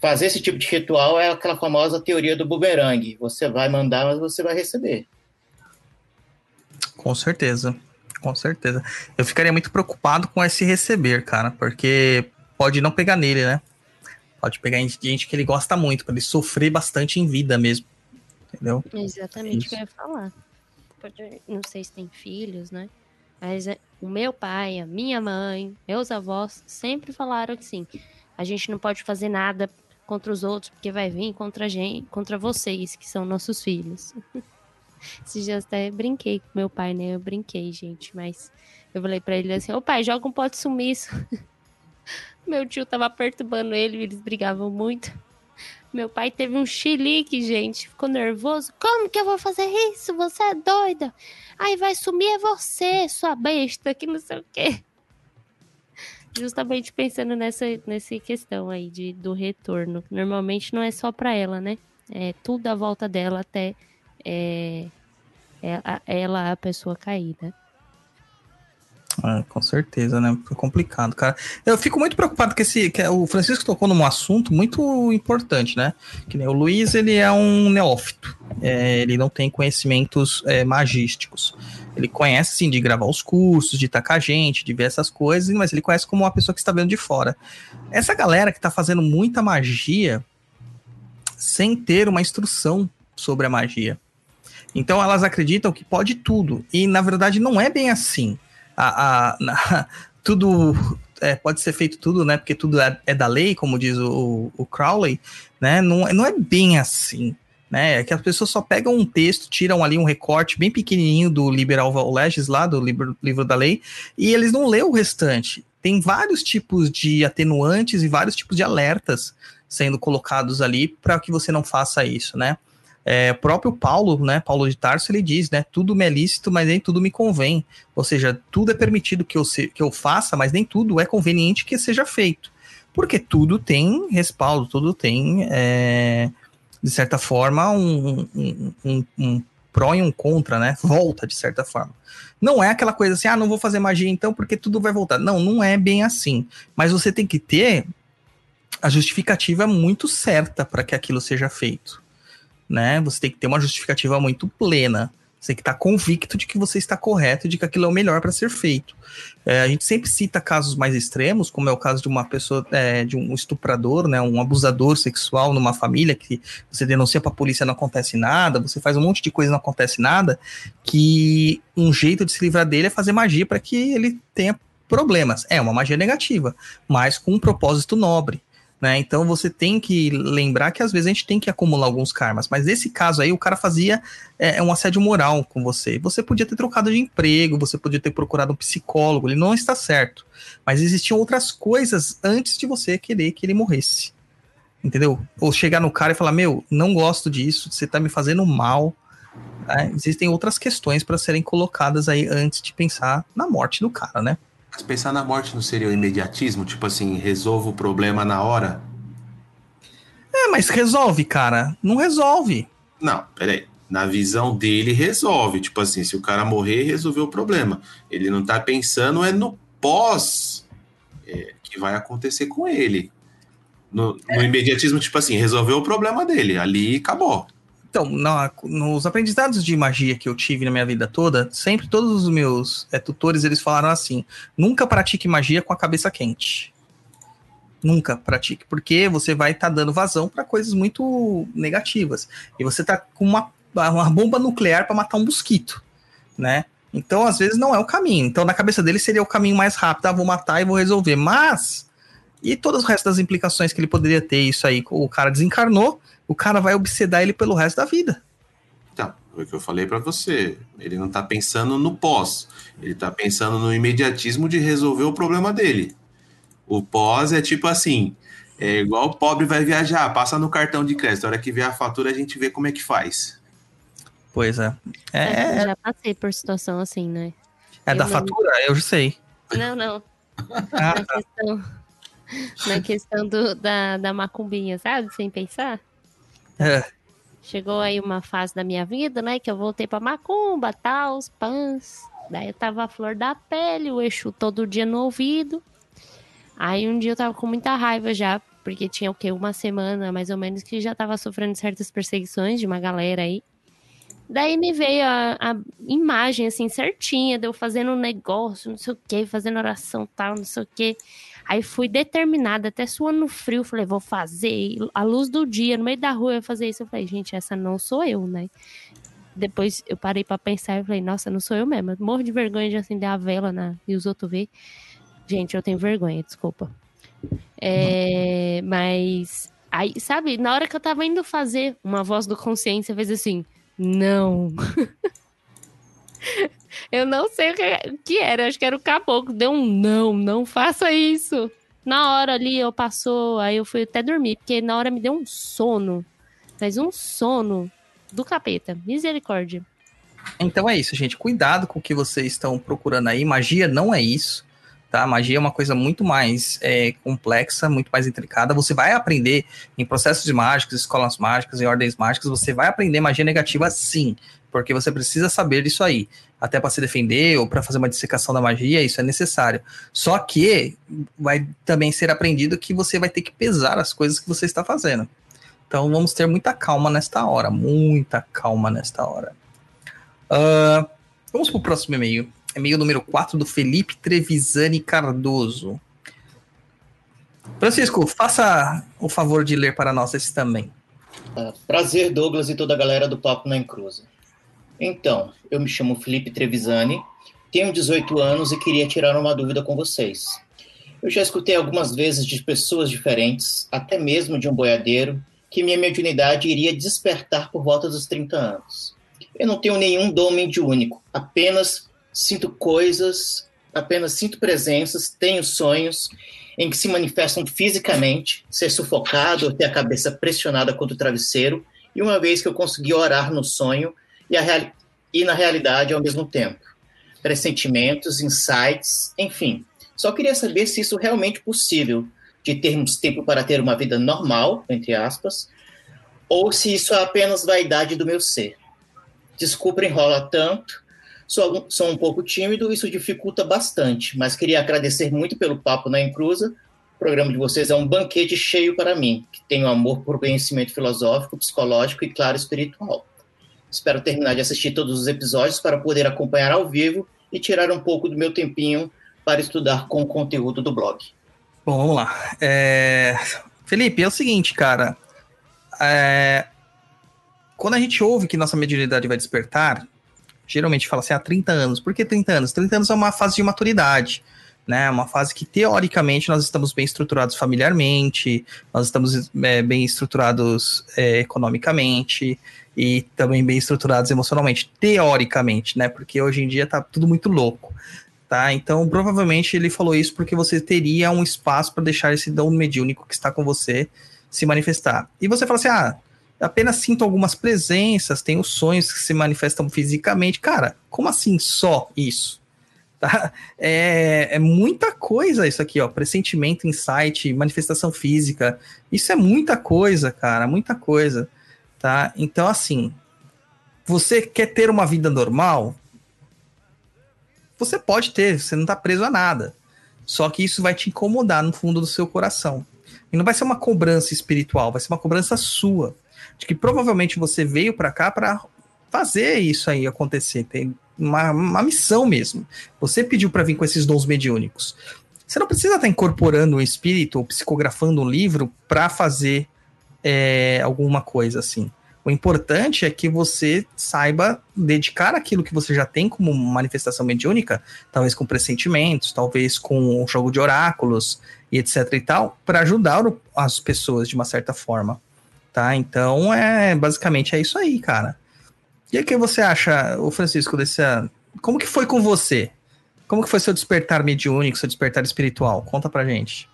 Fazer esse tipo de ritual é aquela famosa teoria do bumerangue. Você vai mandar, mas você vai receber. Com certeza, com certeza. Eu ficaria muito preocupado com esse receber, cara, porque pode não pegar nele, né? Pode pegar em gente que ele gosta muito, para ele sofrer bastante em vida mesmo. Entendeu? Exatamente o que eu ia falar não sei se tem filhos, né? Mas é, o meu pai, a minha mãe, meus avós sempre falaram que sim, a gente não pode fazer nada contra os outros porque vai vir contra a gente, contra vocês que são nossos filhos. (laughs) Esses dias até brinquei com meu pai, né? Eu brinquei, gente, mas eu falei para ele assim: "Ô pai, joga um pote sumiço". (laughs) meu tio tava perturbando ele, eles brigavam muito. Meu pai teve um chilique, gente. Ficou nervoso. Como que eu vou fazer isso? Você é doida. Aí vai sumir é você, sua besta, que não sei o quê. Justamente pensando nessa, nessa questão aí de, do retorno. Normalmente não é só para ela, né? É tudo à volta dela até é, é, ela a pessoa caída. É, com certeza, né? Foi complicado, cara. Eu fico muito preocupado que esse. Que o Francisco tocou num assunto muito importante, né? Que nem o Luiz, ele é um neófito. É, ele não tem conhecimentos é, magísticos. Ele conhece, sim, de gravar os cursos, de tacar gente, de ver essas coisas, mas ele conhece como uma pessoa que está vendo de fora. Essa galera que está fazendo muita magia sem ter uma instrução sobre a magia. Então elas acreditam que pode tudo. E na verdade não é bem assim a, a, na, (laughs) tudo é, pode ser feito tudo, né? Porque tudo é, é da lei, como diz o, o, Crowley, né? Não, não é bem assim. Né, é que as pessoas só pegam um texto, tiram ali um recorte bem pequenininho do Liberal Legis lá, do livro, livro da lei, e eles não lêem o restante. Tem vários tipos de atenuantes e vários tipos de alertas sendo colocados ali para que você não faça isso, né? É, próprio Paulo, né, Paulo de Tarso, ele diz, né, tudo me é lícito, mas nem tudo me convém. Ou seja, tudo é permitido que eu, se, que eu faça, mas nem tudo é conveniente que seja feito. Porque tudo tem respaldo, tudo tem, é, de certa forma, um, um, um, um pró e um contra, né? (laughs) Volta, de certa forma. Não é aquela coisa assim, ah, não vou fazer magia então porque tudo vai voltar. Não, não é bem assim. Mas você tem que ter a justificativa muito certa para que aquilo seja feito né? Você tem que ter uma justificativa muito plena. Você tem que estar convicto de que você está correto e de que aquilo é o melhor para ser feito. É, a gente sempre cita casos mais extremos, como é o caso de uma pessoa, é, de um estuprador, né, um abusador sexual numa família, que você denuncia para a polícia não acontece nada, você faz um monte de coisa e não acontece nada, que um jeito de se livrar dele é fazer magia para que ele tenha problemas. É uma magia negativa, mas com um propósito nobre. Né? Então você tem que lembrar que às vezes a gente tem que acumular alguns karmas, mas nesse caso aí o cara fazia é, é, um assédio moral com você. Você podia ter trocado de emprego, você podia ter procurado um psicólogo, ele não está certo. Mas existiam outras coisas antes de você querer que ele morresse. Entendeu? Ou chegar no cara e falar: Meu, não gosto disso, você está me fazendo mal. É, existem outras questões para serem colocadas aí antes de pensar na morte do cara, né? Mas pensar na morte não seria o imediatismo? Tipo assim, resolvo o problema na hora? É, mas resolve, cara. Não resolve. Não, peraí. Na visão dele, resolve. Tipo assim, se o cara morrer, resolveu o problema. Ele não tá pensando é no pós é, que vai acontecer com ele. No, no é. imediatismo, tipo assim, resolveu o problema dele. Ali acabou. Então, na, nos aprendizados de magia que eu tive na minha vida toda, sempre todos os meus é, tutores eles falaram assim: nunca pratique magia com a cabeça quente. Nunca pratique, porque você vai estar tá dando vazão para coisas muito negativas. E você tá com uma, uma bomba nuclear para matar um mosquito, né? Então, às vezes, não é o caminho. Então, na cabeça dele seria o caminho mais rápido, ah, vou matar e vou resolver. Mas, e todas o resto das implicações que ele poderia ter, isso aí, o cara desencarnou, o cara vai obsedar ele pelo resto da vida. Então, foi o que eu falei para você. Ele não tá pensando no pós, ele tá pensando no imediatismo de resolver o problema dele. O pós é tipo assim, é igual o pobre vai viajar, passa no cartão de crédito, a hora que vier a fatura a gente vê como é que faz. Pois é. É, Eu já passei por situação assim, né? é da eu não- fatura? Eu já sei. Não, não. Ah, Na questão, na questão do, da, da macumbinha, sabe? Sem pensar. É. Chegou aí uma fase da minha vida, né? Que eu voltei pra macumba, tal, os pãs. Daí eu tava a flor da pele, o Exu todo dia no ouvido. Aí um dia eu tava com muita raiva já, porque tinha o quê? Uma semana, mais ou menos, que já tava sofrendo certas perseguições de uma galera aí. Daí me veio a, a imagem, assim, certinha, de eu fazendo um negócio, não sei o quê, fazendo oração tal, não sei o quê. Aí fui determinada, até suando frio, falei, vou fazer. A luz do dia, no meio da rua, eu fazer isso. Eu falei, gente, essa não sou eu, né? Depois eu parei pra pensar e falei, nossa, não sou eu mesmo. Eu morro de vergonha de acender a vela na... e os outros ver. Gente, eu tenho vergonha, desculpa. É, mas aí, sabe, na hora que eu tava indo fazer, uma voz do consciência fez assim: não. (laughs) (laughs) eu não sei o que, era, acho que era o caboclo. Deu um não, não faça isso. Na hora ali eu passou, aí eu fui até dormir, porque na hora me deu um sono. Mas um sono do capeta. Misericórdia. Então é isso, gente. Cuidado com o que vocês estão procurando aí. Magia não é isso, tá? Magia é uma coisa muito mais é, complexa, muito mais intricada. Você vai aprender em processos mágicos, escolas mágicas, em ordens mágicas, você vai aprender magia negativa sim, porque você precisa saber disso aí. Até para se defender ou para fazer uma dissecação da magia, isso é necessário. Só que vai também ser aprendido que você vai ter que pesar as coisas que você está fazendo. Então vamos ter muita calma nesta hora, muita calma nesta hora. Ah, vamos pro próximo e-mail. E-mail número 4 do Felipe Trevisani Cardoso. Francisco, faça o favor de ler para nós esse também. Ah, prazer, Douglas e toda a galera do Papo na Encruza. Então, eu me chamo Felipe Trevisani, tenho 18 anos e queria tirar uma dúvida com vocês. Eu já escutei algumas vezes de pessoas diferentes, até mesmo de um boiadeiro, que minha mediunidade iria despertar por volta dos 30 anos. Eu não tenho nenhum dom mediúnico, apenas sinto coisas, apenas sinto presenças, tenho sonhos em que se manifestam fisicamente, ser sufocado ou ter a cabeça pressionada contra o travesseiro, e uma vez que eu consegui orar no sonho e, e na realidade ao mesmo tempo. Pressentimentos, insights, enfim. Só queria saber se isso é realmente possível, de termos tempo para ter uma vida normal, entre aspas, ou se isso é apenas vaidade do meu ser. Desculpa enrola tanto, sou, sou um pouco tímido, isso dificulta bastante, mas queria agradecer muito pelo papo na Encruza. O programa de vocês é um banquete cheio para mim, que tenho amor por conhecimento filosófico, psicológico e, claro, espiritual. Espero terminar de assistir todos os episódios para poder acompanhar ao vivo e tirar um pouco do meu tempinho para estudar com o conteúdo do blog. Bom, vamos lá. É, Felipe, é o seguinte, cara. É, Quando a gente ouve que nossa mediunidade vai despertar, geralmente fala assim, há 30 anos. Por que 30 anos? 30 anos é uma fase de maturidade, né? Uma fase que, teoricamente, nós estamos bem estruturados familiarmente, nós estamos é, bem estruturados é, economicamente e também bem estruturados emocionalmente, teoricamente, né? Porque hoje em dia tá tudo muito louco. Tá? Então, provavelmente ele falou isso porque você teria um espaço para deixar esse dom mediúnico que está com você se manifestar. E você fala assim: ah, apenas sinto algumas presenças, tenho sonhos que se manifestam fisicamente. Cara, como assim só isso? (laughs) Tá? É, é muita coisa isso aqui, ó. Pressentimento, insight, manifestação física. Isso é muita coisa, cara, muita coisa. Tá? Então, assim, você quer ter uma vida normal? Você pode ter, você não tá preso a nada. Só que isso vai te incomodar no fundo do seu coração. E não vai ser uma cobrança espiritual, vai ser uma cobrança sua. De que provavelmente você veio para cá para fazer isso aí acontecer. Tem uma, uma missão mesmo. Você pediu para vir com esses dons mediúnicos. Você não precisa estar incorporando um espírito ou psicografando um livro para fazer é, alguma coisa assim. O importante é que você saiba dedicar aquilo que você já tem como manifestação mediúnica, talvez com pressentimentos, talvez com um jogo de oráculos e etc e tal, para ajudar as pessoas de uma certa forma, tá? Então, é basicamente é isso aí, cara. E o que você acha, o Francisco, desse como que foi com você? Como que foi seu despertar mediúnico, seu despertar espiritual? Conta pra gente.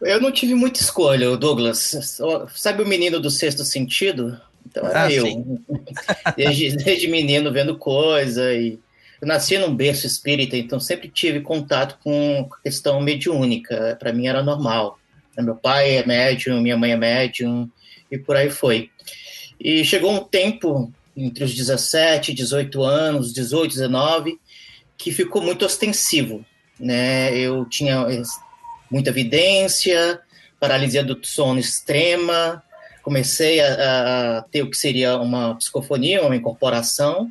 Eu não tive muita escolha, Douglas. Sabe o menino do sexto sentido? Então era ah, eu. (laughs) Desde, desde, menino vendo coisa e eu nasci num berço espírita, então sempre tive contato com questão mediúnica. Para mim era normal. Meu pai é médium, minha mãe é médium e por aí foi. E chegou um tempo entre os 17, 18 anos, 18, 19, que ficou muito ostensivo, né? Eu tinha muita evidência, paralisia do sono extrema, comecei a, a, ter o que seria uma psicofonia, uma incorporação,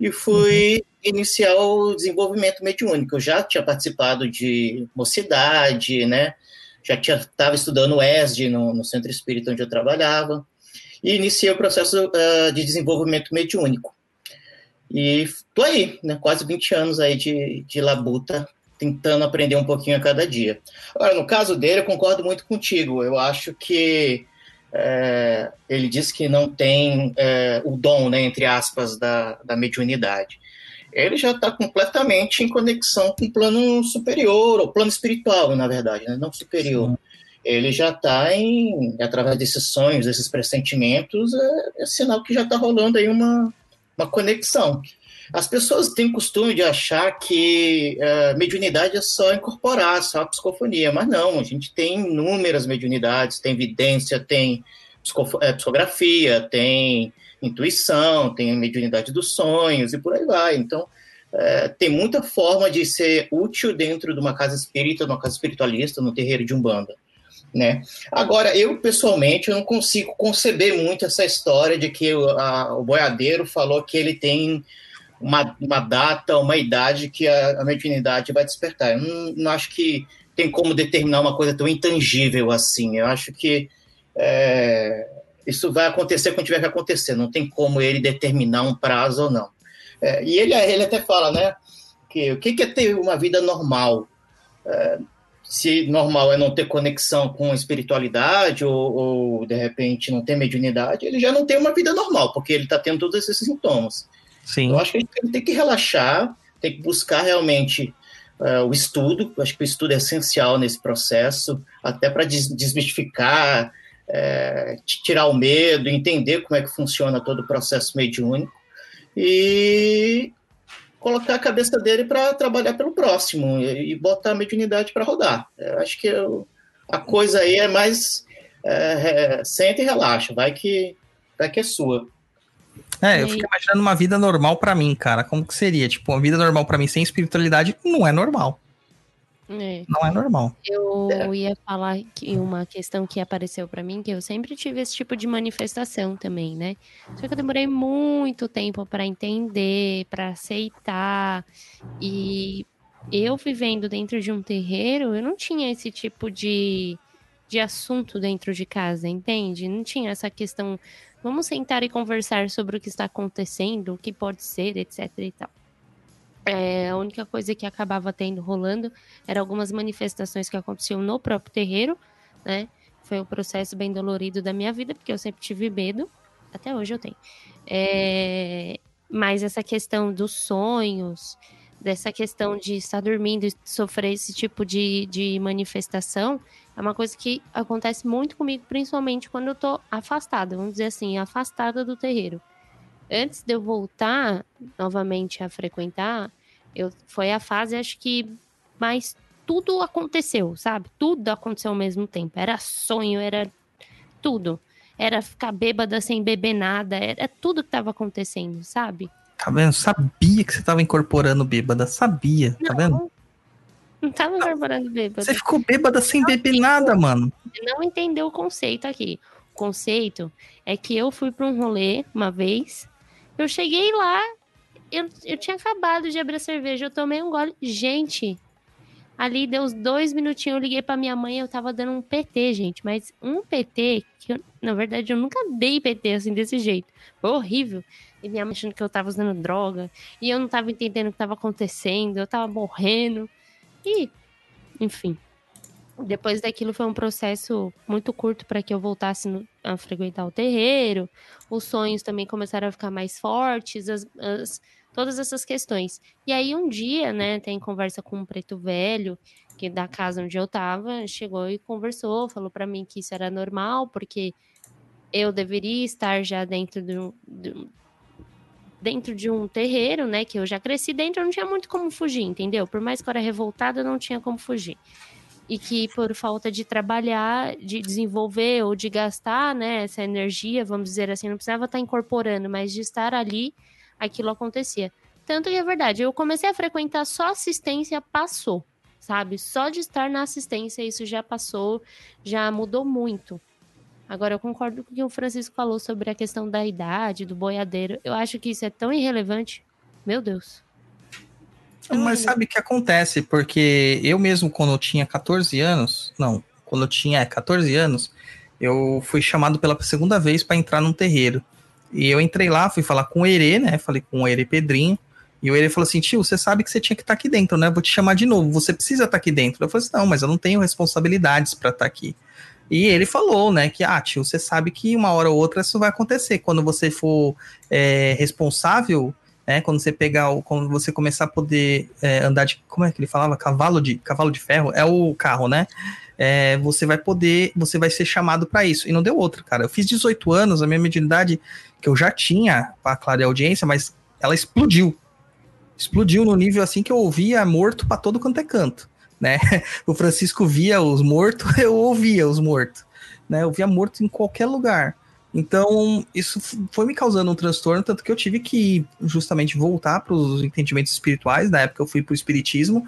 e fui iniciar o desenvolvimento mediúnico. Eu já tinha participado de mocidade, né? Já estava estudando o ESD no, no, centro espírita onde eu trabalhava, e iniciei o processo uh, de desenvolvimento mediúnico. E estou aí, né, quase 20 anos aí de, de labuta tentando aprender um pouquinho a cada dia. Agora, no caso dele, eu concordo muito contigo. Eu acho que é, ele diz que não tem é, o dom, né, entre aspas, da, da mediunidade. Ele já está completamente em conexão com o plano superior, ou plano espiritual, na verdade, né, não superior. Sim. Ele já está em, através desses sonhos, desses pressentimentos, é, é sinal que já está rolando aí uma, uma conexão. As pessoas têm o costume de achar que uh, mediunidade é só incorporar, só a psicofonia, mas não, a gente tem inúmeras mediunidades, tem evidência, tem é, psicografia, tem intuição, tem mediunidade dos sonhos e por aí vai. Então, é, tem muita forma de ser útil dentro de uma casa espírita, de uma casa espiritualista, no terreiro de Umbanda. Né? Agora, eu pessoalmente eu não consigo conceber muito essa história de que o, a, o boiadeiro falou que ele tem uma, uma data, uma idade que a, a mediunidade vai despertar. Eu não, não, acho que tem como determinar uma coisa tão intangível assim. Eu acho que é, isso vai acontecer quando tiver que acontecer. Não tem como ele determinar um prazo ou não. É, e ele, ele até fala, né, que o que é ter uma vida normal? É, se normal é não ter conexão com a espiritualidade ou, ou, de repente não ter mediunidade, ele já não tem uma vida normal, porque ele está tendo todos esses sintomas. Sim. Eu acho que gente tem que relaxar, tem que buscar realmente uh, o estudo. Eu acho que o estudo é essencial nesse processo, até para des desmistificar, é, tirar o medo, entender como é que funciona todo o processo mediúnico e colocar a cabeça dele para trabalhar pelo próximo e, e botar a mediunidade para rodar. Eu acho que eu, a coisa aí é mais é, é, senta e relaxa, vai que, vai que é sua. É, eu fico imaginando uma vida normal para mim, cara. Como que seria? Tipo, uma vida normal para mim sem espiritualidade não é normal. É. Não é normal. Eu ia falar que uma questão que apareceu para mim, que eu sempre tive esse tipo de manifestação também, né? Só que eu demorei muito tempo para entender, para aceitar. E eu vivendo dentro de um terreiro, eu não tinha esse tipo de, de assunto dentro de casa, entende? Não tinha essa questão Vamos sentar e conversar sobre o que está acontecendo, o que pode ser, etc e tal. É, a única coisa que acabava tendo rolando era algumas manifestações que aconteciam no próprio terreiro, né? Foi um processo bem dolorido da minha vida, porque eu sempre tive medo, até hoje eu tenho. É, mas essa questão dos sonhos, dessa questão de estar dormindo e sofrer esse tipo de, de manifestação, é uma coisa que acontece muito comigo, principalmente quando eu tô afastada, vamos dizer assim, afastada do terreiro. Antes de eu voltar novamente a frequentar, eu foi a fase, acho que mais tudo aconteceu, sabe? Tudo aconteceu ao mesmo tempo. Era sonho, era tudo. Era ficar bêbada sem beber nada, era tudo que estava acontecendo, sabe? Tá vendo? Sabia que você estava incorporando bêbada, sabia, tá Não, tá vendo? Não tava incorporando bêbado. Você ficou bêbada sem beber nada, mano. Não entendeu o conceito aqui. O conceito é que eu fui para um rolê uma vez. Eu cheguei lá, eu, eu tinha acabado de abrir a cerveja, eu tomei um gole. Gente, Ali deu uns dois minutinhos, eu liguei pra minha mãe, eu tava dando um PT, gente. Mas um PT, que eu, na verdade eu nunca dei PT assim desse jeito. Foi horrível. E minha mãe achando que eu tava usando droga. E eu não tava entendendo o que tava acontecendo. Eu tava morrendo. E, enfim. Depois daquilo foi um processo muito curto para que eu voltasse no, a frequentar o terreiro. Os sonhos também começaram a ficar mais fortes, as, as, todas essas questões. E aí um dia, né, tem conversa com um preto velho, que da casa onde eu tava, chegou e conversou, falou para mim que isso era normal, porque eu deveria estar já dentro do, do, dentro de um terreiro, né, que eu já cresci dentro, não tinha muito como fugir, entendeu? Por mais que eu era revoltada, não tinha como fugir e que por falta de trabalhar, de desenvolver ou de gastar, né, essa energia, vamos dizer assim, não precisava estar incorporando, mas de estar ali, aquilo acontecia. Tanto que é verdade, eu comecei a frequentar só assistência, passou, sabe? Só de estar na assistência, isso já passou, já mudou muito. Agora, eu concordo com o que o Francisco falou sobre a questão da idade, do boiadeiro. Eu acho que isso é tão irrelevante. Meu Deus. Mas sabe o que acontece? Porque eu mesmo, quando eu tinha 14 anos, não, quando eu tinha 14 anos, eu fui chamado pela segunda vez para entrar num terreiro. E eu entrei lá, fui falar com o Herê, né? Falei com o Herê Pedrinho. E o Herê falou assim: tio, você sabe que você tinha que estar tá aqui dentro, né? Vou te chamar de novo, você precisa estar tá aqui dentro. Eu falei assim: não, mas eu não tenho responsabilidades para estar tá aqui. E ele falou, né, que, ah, tio, você sabe que uma hora ou outra isso vai acontecer. Quando você for é, responsável né? Quando você pegar, o, quando você começar a poder é, andar de, como é que ele falava, cavalo de, cavalo de ferro, é o carro, né? É, você vai poder, você vai ser chamado para isso. E não deu outra, cara. Eu fiz 18 anos, a minha mediunidade que eu já tinha para clarear a audiência, mas ela explodiu. Explodiu no nível assim que eu ouvia morto para todo quanto é canto, né? (laughs) O Francisco via os mortos, (laughs) eu ouvia os mortos, né? Eu via morto em qualquer lugar. Então, isso foi me causando um transtorno, tanto que eu tive que justamente voltar para os entendimentos espirituais. Na época, eu fui para o espiritismo.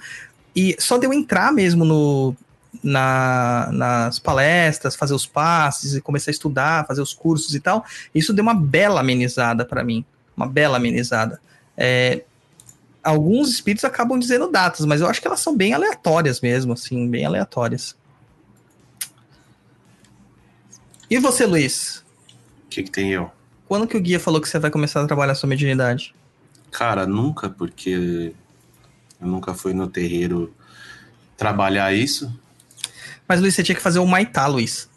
E só deu entrar mesmo no, na, nas palestras, fazer os passes e começar a estudar, fazer os cursos e tal. Isso deu uma bela amenizada para mim. Uma bela amenizada. É, alguns espíritos acabam dizendo datas, mas eu acho que elas são bem aleatórias mesmo, assim, bem aleatórias. E você, Luiz? que, que tem eu? Quando que o guia falou que você vai começar a trabalhar a sua mediunidade? Cara, nunca, porque eu nunca fui no terreiro trabalhar isso. Mas, Luiz, você tinha que fazer o Maitá, Luiz.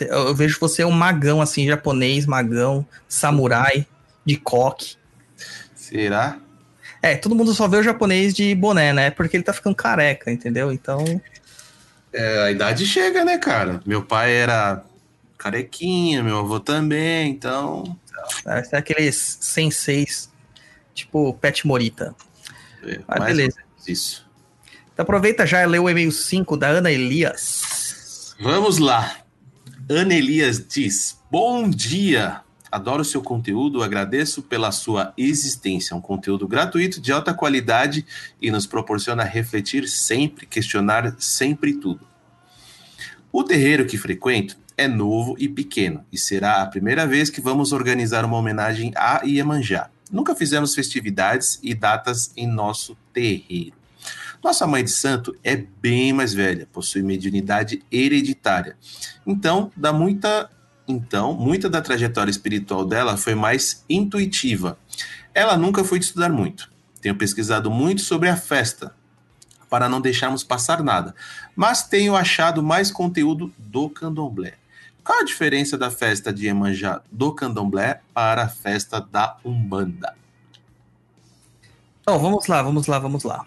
Eu vejo você um magão, assim, japonês, magão, samurai, de coque. Será? É, todo mundo só vê o japonês de boné, né? Porque ele tá ficando careca, entendeu? Então. É, a idade chega, né, cara? Meu pai era carequinha, meu avô também, então. É aqueles senseis, tipo Pet Morita. É, ah, beleza. Isso. Então aproveita já e lê o e-mail 5 da Ana Elias. Vamos lá. Ana Elias diz: Bom dia. Adoro seu conteúdo, agradeço pela sua existência. Um conteúdo gratuito, de alta qualidade e nos proporciona refletir sempre, questionar sempre tudo. O terreiro que frequento é novo e pequeno, e será a primeira vez que vamos organizar uma homenagem a Iemanjá. Nunca fizemos festividades e datas em nosso terreiro. Nossa mãe de santo é bem mais velha, possui mediunidade hereditária. Então, dá muita então, muita da trajetória espiritual dela foi mais intuitiva. Ela nunca foi estudar muito. Tenho pesquisado muito sobre a festa, para não deixarmos passar nada, mas tenho achado mais conteúdo do candomblé. Qual a diferença da festa de Iemanjá do Candomblé para a festa da Umbanda? Então, vamos lá, vamos lá, vamos lá.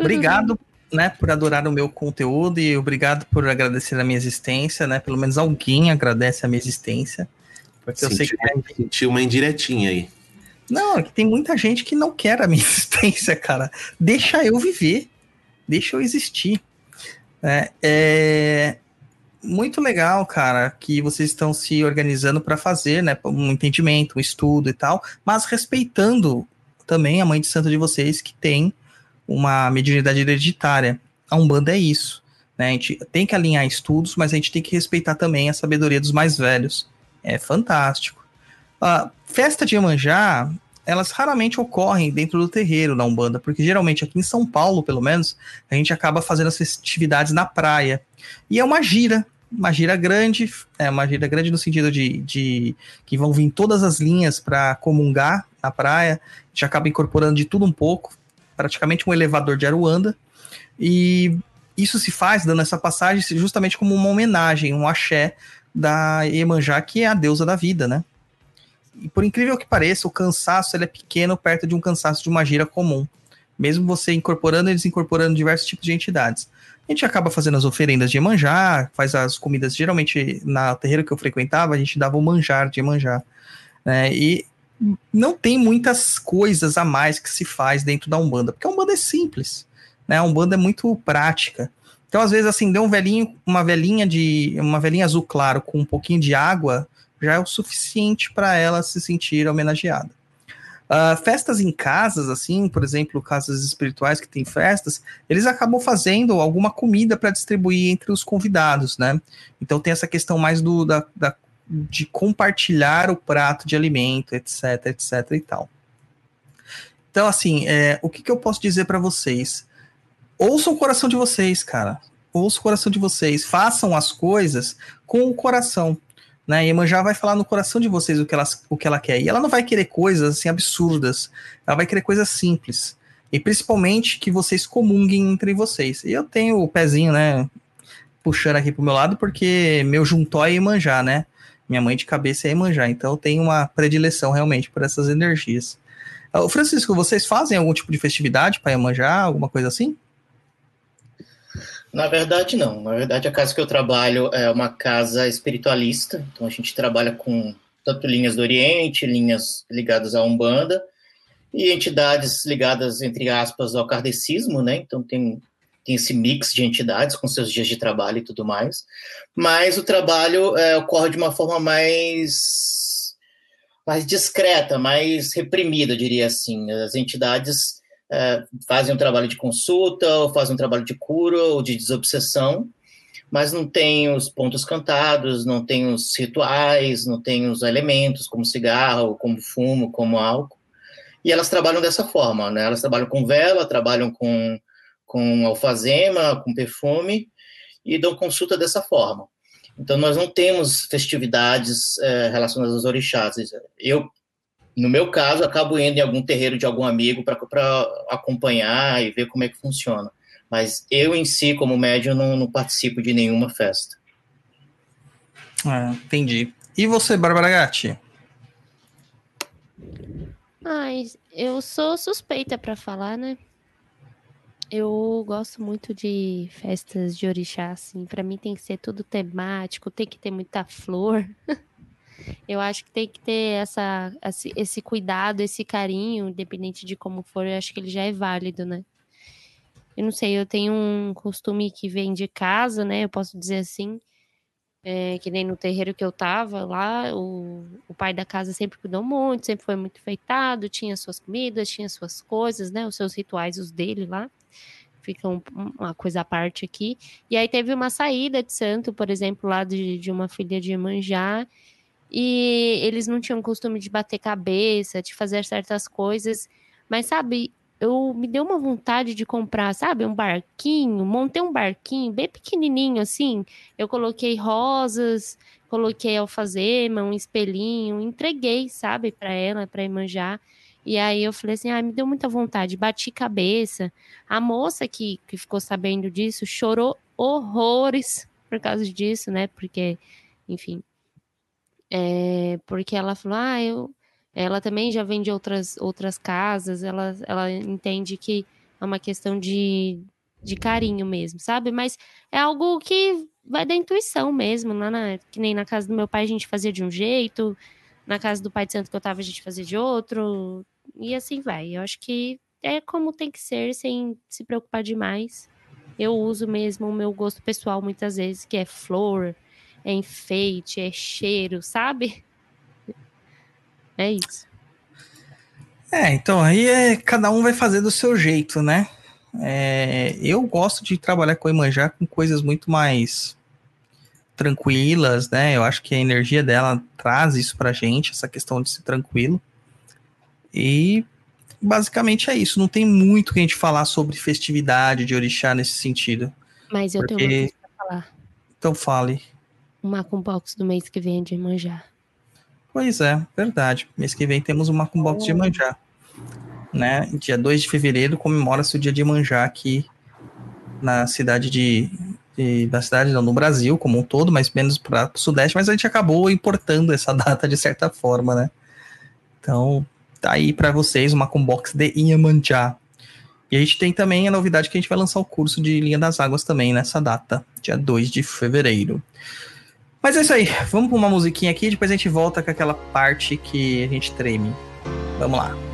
Obrigado, né, por adorar o meu conteúdo e obrigado por agradecer a minha existência, né? Pelo menos alguém agradece a minha existência. Porque senti, eu sei que (laughs) senti uma indiretinha aí. Não, é que tem muita gente que não quer a minha (laughs) existência, cara. Deixa eu viver. Deixa eu existir. É, é, muito legal, cara, que vocês estão se organizando para fazer, né, um entendimento, um estudo e tal, mas respeitando também a mãe de santo de vocês que tem uma mediunidade hereditária. A Umbanda é isso, né? A gente tem que alinhar estudos, mas a gente tem que respeitar também a sabedoria dos mais velhos. É fantástico. A festa de Iemanjá elas raramente ocorrem dentro do terreiro da Umbanda, porque geralmente aqui em São Paulo, pelo menos, a gente acaba fazendo as festividades na praia. E é uma gira, uma gira grande, é uma gira grande no sentido de, de que vão vir todas as linhas para comungar na praia, a gente acaba incorporando de tudo um pouco, praticamente um elevador de Aruanda, e isso se faz dando essa passagem justamente como uma homenagem, um axé da Iemanjá, que é a deusa da vida, né? E por incrível que pareça, o cansaço ele é pequeno perto de um cansaço de uma gira comum. Mesmo você incorporando e desincorporando diversos tipos de entidades. A gente acaba fazendo as oferendas de Iemanjá, faz as comidas, geralmente na terreira que eu frequentava, a gente dava o manjar de Iemanjá. Né? E não tem muitas coisas a mais que se faz dentro da Umbanda, porque a Umbanda é simples, né? A Umbanda é muito prática. Então, às vezes, assim, deu um velhinho, uma velhinha de. uma velhinha azul claro com um pouquinho de água, já é o suficiente para ela se sentir homenageada. Uh, festas em casas, assim, por exemplo, casas espirituais que têm festas, eles acabam fazendo alguma comida para distribuir entre os convidados, né? Então tem essa questão mais do da, da, de compartilhar o prato de alimento, etc, etc e tal. Então, assim, é, o que, que eu posso dizer para vocês? Ouçam o coração de vocês, cara. Ouçam o coração de vocês. Façam as coisas com o coração né? Iemanjá vai falar no coração de vocês o que, ela, o que ela quer. E ela não vai querer coisas assim absurdas. Ela vai querer coisas simples. E principalmente que vocês comunguem entre vocês. E eu tenho o pezinho, né? Puxando aqui pro meu lado, porque meu juntó é Iemanjá, né? Minha mãe de cabeça é Iemanjá. Então eu tenho uma predileção realmente por essas energias. O Francisco, vocês fazem algum tipo de festividade para Iemanjá? Alguma coisa assim? Na verdade, não. Na verdade, a casa que eu trabalho é uma casa espiritualista. Então, a gente trabalha com tanto linhas do Oriente, linhas ligadas à Umbanda, e entidades ligadas, entre aspas, ao kardecismo, né? Então, tem, tem esse mix de entidades com seus dias de trabalho e tudo mais. Mas o trabalho é, ocorre de uma forma mais, mais discreta, mais reprimida, diria assim. As entidades é, fazem um trabalho de consulta, ou fazem um trabalho de cura ou de desobsessão, mas não tem os pontos cantados, não tem os rituais, não tem os elementos como cigarro, como fumo, como álcool. E elas trabalham dessa forma, né? Elas trabalham com vela, trabalham com, com alfazema, com perfume e dão consulta dessa forma. Então, nós não temos festividades é, relacionadas aos orixás. Eu, no meu caso, acabo indo em algum terreiro de algum amigo para acompanhar e ver como é que funciona. Mas eu, em si, como médium, não, não participo de nenhuma festa. Ah, entendi. E você, Bárbara Gatti? Ai, eu sou suspeita para falar, né? Eu gosto muito de festas de orixá, assim. Para mim tem que ser tudo temático, tem que ter muita flor. (laughs) Eu acho que tem que ter essa, esse, cuidado, esse carinho, independente de como for, eu acho que ele já é válido, né? Eu não sei, eu tenho um costume que vem de casa, né? Eu posso dizer assim, é, que nem no terreiro que eu tava lá, o, o pai da casa sempre cuidou muito, sempre foi muito feitado, tinha suas comidas, tinha suas coisas, né? Os seus rituais, os dele lá. Fica um, uma coisa à parte aqui. E aí teve uma saída de santo, por exemplo, lá de, de uma filha de Manjá, e eles não tinham costume de bater cabeça, de fazer certas coisas. Mas, sabe, eu me deu uma vontade de comprar, sabe, um barquinho, montei um barquinho bem pequenininho assim. Eu coloquei rosas, coloquei alfazema, um espelhinho, entreguei, sabe, para ela, para manjar. E aí eu falei assim, ah, me deu muita vontade, bati cabeça. A moça que, que ficou sabendo disso chorou horrores por causa disso, né? Porque, enfim, é, porque ela falou, ah, eu. Ela também já vem de outras, outras casas, ela, ela entende que é uma questão de, de carinho mesmo, sabe? Mas é algo que vai da intuição mesmo. Lá na, que nem na casa do meu pai a gente fazia de um jeito, na casa do pai de santo que eu tava a gente fazia de outro, e assim vai. Eu acho que é como tem que ser, sem se preocupar demais. Eu uso mesmo o meu gosto pessoal muitas vezes, que é flor, é enfeite, é cheiro, sabe? (laughs) É isso. É, então aí é, cada um vai fazer do seu jeito, né? É, eu gosto de trabalhar com a Imanjá com coisas muito mais tranquilas, né? Eu acho que a energia dela traz isso pra gente, essa questão de ser tranquilo. E basicamente é isso. Não tem muito que a gente falar sobre festividade de orixá nesse sentido. Mas eu Porque- tenho uma coisa pra falar. Então fale. O Macumbox do mês que vem é de manjar. Pois é, verdade. Mês que vem temos o Macumbox de Manjá. Né? Dia 2 de fevereiro comemora-se o dia de Manjá aqui na cidade de, de- da cidade, não, no Brasil como um todo, mas menos para o Sudeste, mas a gente acabou importando essa (laughs) data de certa forma, né? Então, tá aí para vocês o Macumbox de Inhamanjá. E a gente tem também a novidade que a gente vai lançar o curso de Linha das Águas também nessa data, dia 2 de fevereiro. Mas é isso aí, vamos pra uma musiquinha aqui, depois a gente volta com aquela parte que a gente treme. Vamos lá.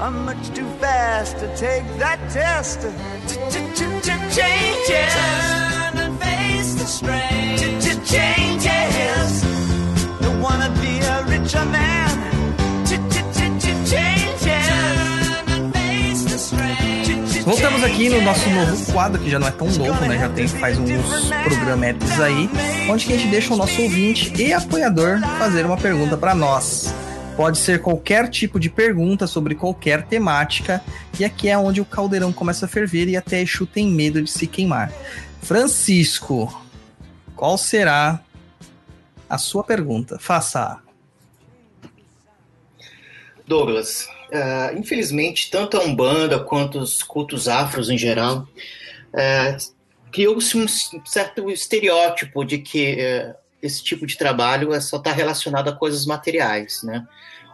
I'm much too fast to take that test. Changes. Turn and face the strain. Changes. Don't wanna be a richer man. Voltamos aqui no nosso novo quadro, que já não é tão novo, né? Já tem faz uns programetes aí, onde que a gente deixa o nosso ouvinte e apoiador fazer uma pergunta para nós. Pode ser qualquer tipo de pergunta sobre qualquer temática, e aqui é onde o caldeirão começa a ferver e até Exu tem medo de se queimar. Francisco, qual será a sua pergunta? Faça. Douglas, ah, infelizmente, tanto a Umbanda quanto os cultos afros em geral, eh, criou-se um certo estereótipo de que eh, esse tipo de trabalho é só está relacionado a coisas materiais, né?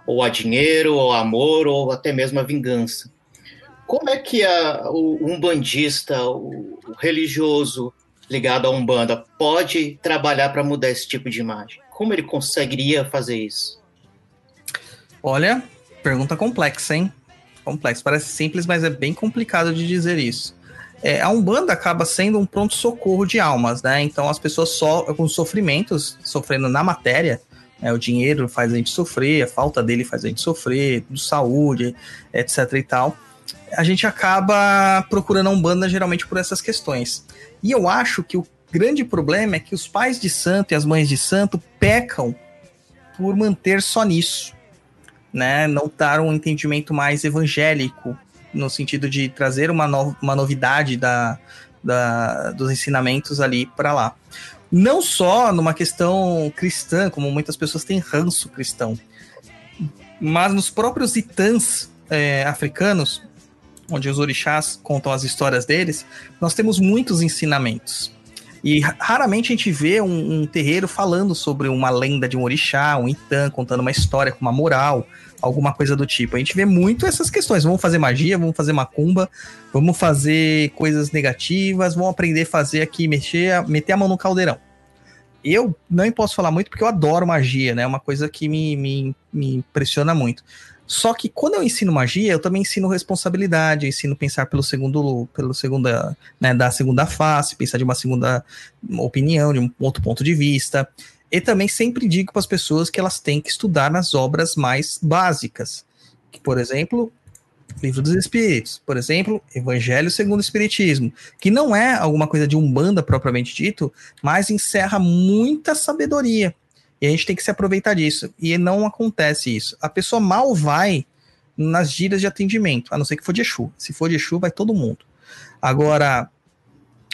Ou a dinheiro, ou amor, ou até mesmo a vingança. Como é que a, o umbandista, o, o religioso ligado à Umbanda, pode trabalhar para mudar esse tipo de imagem? Como ele conseguiria fazer isso? Olha, pergunta complexa, hein? Complexo. Parece simples, mas é bem complicado de dizer isso. É, a Umbanda acaba sendo um pronto-socorro de almas, né? Então as pessoas só com sofrimentos, sofrendo na matéria, né? o dinheiro faz a gente sofrer, a falta dele faz a gente sofrer, de saúde, etc e tal. A gente acaba procurando a Umbanda geralmente por essas questões. E eu acho que o grande problema é que os pais de santo e as mães de santo pecam por manter só nisso né, não dar um entendimento mais evangélico, no sentido de trazer uma, no, uma novidade da, da, dos ensinamentos ali para lá. Não só numa questão cristã, como muitas pessoas têm ranço cristão, mas nos próprios itãs é, africanos, onde os orixás contam as histórias deles, nós temos muitos ensinamentos. E raramente a gente vê um, um, terreiro falando sobre uma lenda de um orixá, um itã, contando uma história com uma moral, alguma coisa do tipo. A gente vê muito essas questões. Vamos fazer magia, vamos fazer macumba, vamos fazer coisas negativas, vamos aprender a fazer aqui, mexer, meter a mão no caldeirão. Eu não posso falar muito porque eu adoro magia, né? É uma coisa que me, me, me impressiona muito. Só que quando eu ensino magia, eu também ensino responsabilidade, ensino pensar pelo segundo, pelo segunda, né, da segunda face, pensar de uma segunda opinião, de um outro ponto de vista. E também sempre digo para as pessoas que elas têm que estudar nas obras mais básicas. Que, por exemplo, Livro dos Espíritos, por exemplo, Evangelho segundo o Espiritismo, que não é alguma coisa de umbanda propriamente dito, mas encerra muita sabedoria. E a gente tem que se aproveitar disso. E não acontece isso. A pessoa mal vai nas gírias de atendimento, a não ser que for de Exu. Se for de Exu, vai todo mundo. Agora,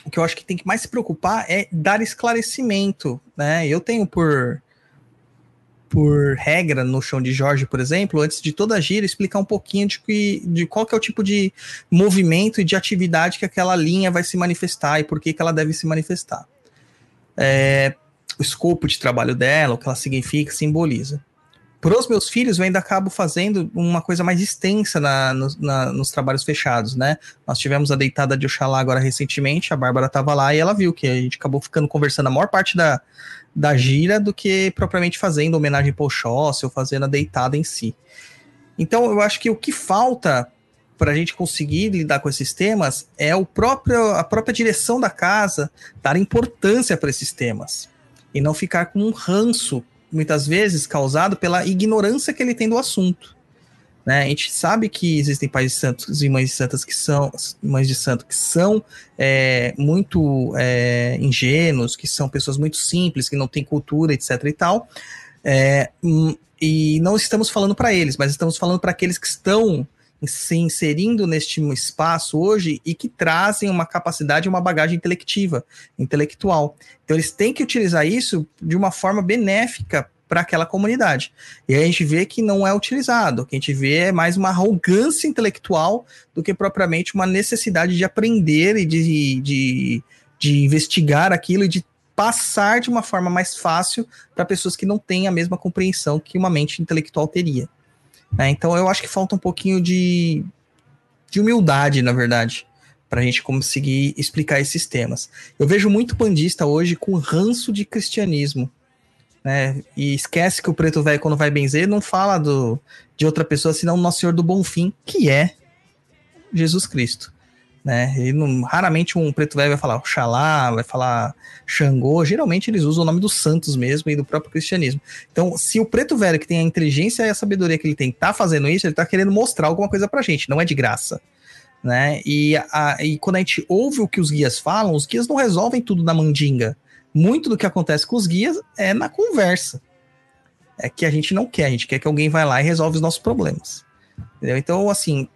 o que eu acho que tem que mais se preocupar é dar esclarecimento, né? Eu tenho por por regra no chão de Jorge, por exemplo, antes de toda gira, explicar um pouquinho de, que, de qual que é o tipo de movimento e de atividade que aquela linha vai se manifestar e por que, que ela deve se manifestar. É, o escopo de trabalho dela, o que ela significa, simboliza. Para os meus filhos, eu ainda acabo fazendo uma coisa mais extensa na, no, na, nos trabalhos fechados, né? Nós tivemos a deitada de Oxalá agora recentemente, a Bárbara estava lá e ela viu que a gente acabou ficando conversando a maior parte da, da gira do que propriamente fazendo homenagem para Oxóssi ou fazendo a deitada em si. Então, eu acho que o que falta para a gente conseguir lidar com esses temas é o próprio, a própria direção da casa dar importância para esses temas e não ficar com um ranço muitas vezes causado pela ignorância que ele tem do assunto. Né? A gente sabe que existem pais de santos e mães de santas que são mães de santo que são é, muito é, ingênuos, que são pessoas muito simples, que não têm cultura, etc. e tal. É, hum, e não estamos falando para eles, mas estamos falando para aqueles que estão se inserindo neste espaço hoje e que trazem uma capacidade, uma bagagem intelectiva, intelectual. Então eles têm que utilizar isso de uma forma benéfica para aquela comunidade. E a gente vê que não é utilizado, o que a gente vê é mais uma arrogância intelectual do que propriamente uma necessidade de aprender e de, de, de investigar aquilo e de passar de uma forma mais fácil para pessoas que não têm a mesma compreensão que uma mente intelectual teria. Né? Então eu acho que falta um pouquinho de, de humildade, na verdade, para a gente conseguir explicar esses temas. Eu vejo muito bandista hoje com ranço de cristianismo. Né? E esquece que o preto velho, quando vai benzer, não fala do, de outra pessoa senão Nosso Senhor do Bom Fim, que é Jesus Cristo né? Ele não, raramente um preto velho vai falar Oxalá, vai falar Xangô, geralmente eles usam o nome dos santos mesmo e do próprio cristianismo. Então, se o preto velho que tem a inteligência e a sabedoria que ele tem tá fazendo isso, ele tá querendo mostrar alguma coisa pra gente, não é de graça. Né? E, a, e quando a gente ouve o que os guias falam, os guias não resolvem tudo na mandinga. Muito do que acontece com os guias é na conversa. É que a gente não quer, a gente quer que alguém vá lá e resolva os nossos problemas. Entendeu? Então, assim,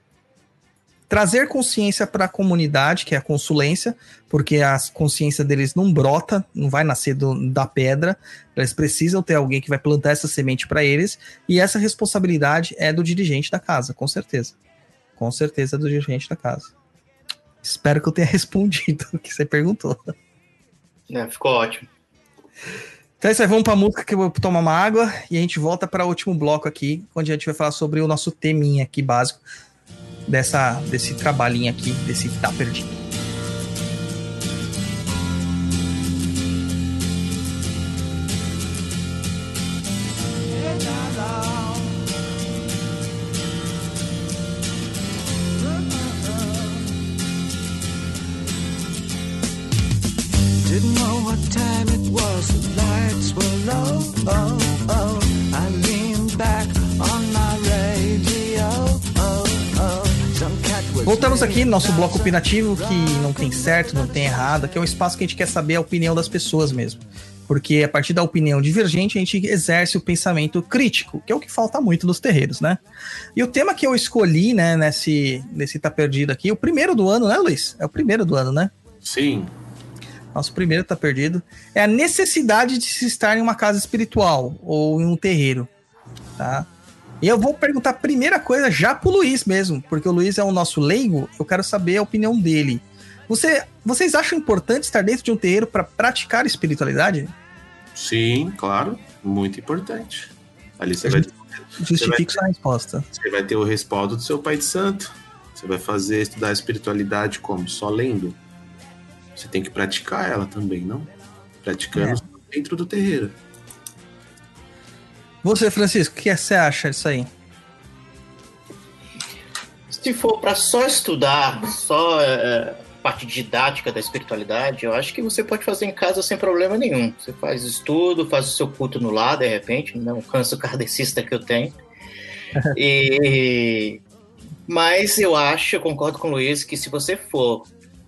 trazer consciência para a comunidade, que é a consulência, porque a consciência deles não brota, não vai nascer do, da pedra, eles precisam ter alguém que vai plantar essa semente para eles, e essa responsabilidade é do dirigente da casa, com certeza. Com certeza é do dirigente da casa. Espero que eu tenha (laughs) respondido o que você perguntou. É, ficou ótimo. Então é isso aí, vamos para a música que eu vou tomar uma água e a gente volta para o último bloco aqui, onde a gente vai falar sobre o nosso teminha aqui básico, dessa, desse trabalhinho aqui, desse Tá Perdido. Nosso bloco opinativo, que não tem certo, não tem errado, que é um espaço que a gente quer saber a opinião das pessoas mesmo. Porque a partir da opinião divergente, a gente exerce o pensamento crítico, que é o que falta muito nos terreiros, né? E o tema que eu escolhi, né, nesse, nesse Tá Perdido aqui, o primeiro do ano, né, Luiz? É o primeiro do ano, né? Sim. Nosso primeiro Tá Perdido. É a necessidade de se estar em uma casa espiritual ou em um terreiro, tá? E eu vou perguntar a primeira coisa já pro Luiz mesmo, porque o Luiz é o nosso leigo, eu quero saber a opinião dele. Você, vocês acham importante estar dentro de um terreiro para praticar espiritualidade? Sim, claro, muito importante. Ali você vai Justifique sua resposta. Você vai ter o respaldo do seu pai de santo. Você vai fazer estudar a espiritualidade como? Só lendo. Você tem que praticar ela também, não? Praticando é. dentro do terreiro. Você, Francisco, o que você acha disso aí? Se for para só estudar, só é, parte didática da espiritualidade, eu acho que você pode fazer em casa sem problema nenhum. Você faz estudo, faz o seu culto no lar, de repente, não canso (laughs) kardecista que eu tenho. e, mas eu acho, eu concordo com o Luiz, que se você for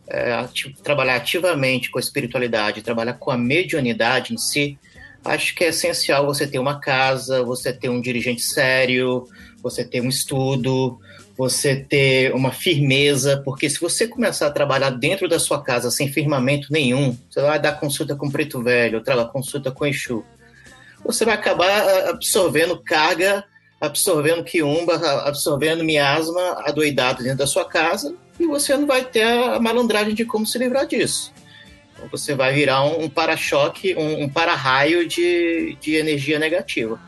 é, trabalhar ativamente com a espiritualidade, trabalhar com a mediunidade em si, acho que é essencial você ter uma casa, você ter um dirigente sério, você ter um estudo, você ter uma firmeza, porque se você começar a trabalhar dentro da sua casa sem firmamento nenhum, você vai dar consulta com preto velho, outra consulta com Exu, você vai acabar ah, absorvendo carga, absorvendo quiumba, absorvendo miasma, adoidado dentro da sua casa, e você não vai ter a malandragem de como se livrar disso você vai virar um, para-choque, um, um para-raio de, de energia negativa.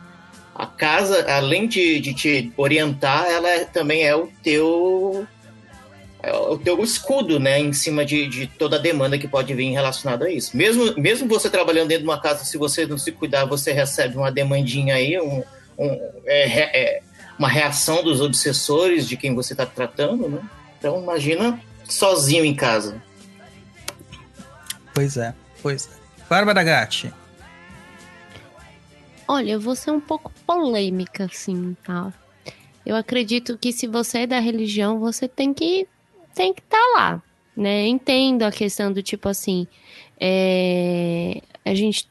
a casa, além de, de te orientar, ela é, também é o teu é o teu escudo, né, em cima de, de toda a demanda que pode vir relacionada a isso. Mesmo, mesmo você trabalhando dentro de uma casa, se você não se cuidar, você recebe uma demandinha aí, um, um é, é, uma reação dos obsessores de quem você está tratando, né? Então imagina sozinho em casa. Pois é, pois é. Bárbara Gatti. Olha, eu vou ser um pouco polêmica, assim, tá? Eu acredito que se você é da religião, você tem que tem que estar tá lá, né? Entendo a questão do tipo assim, é, a gente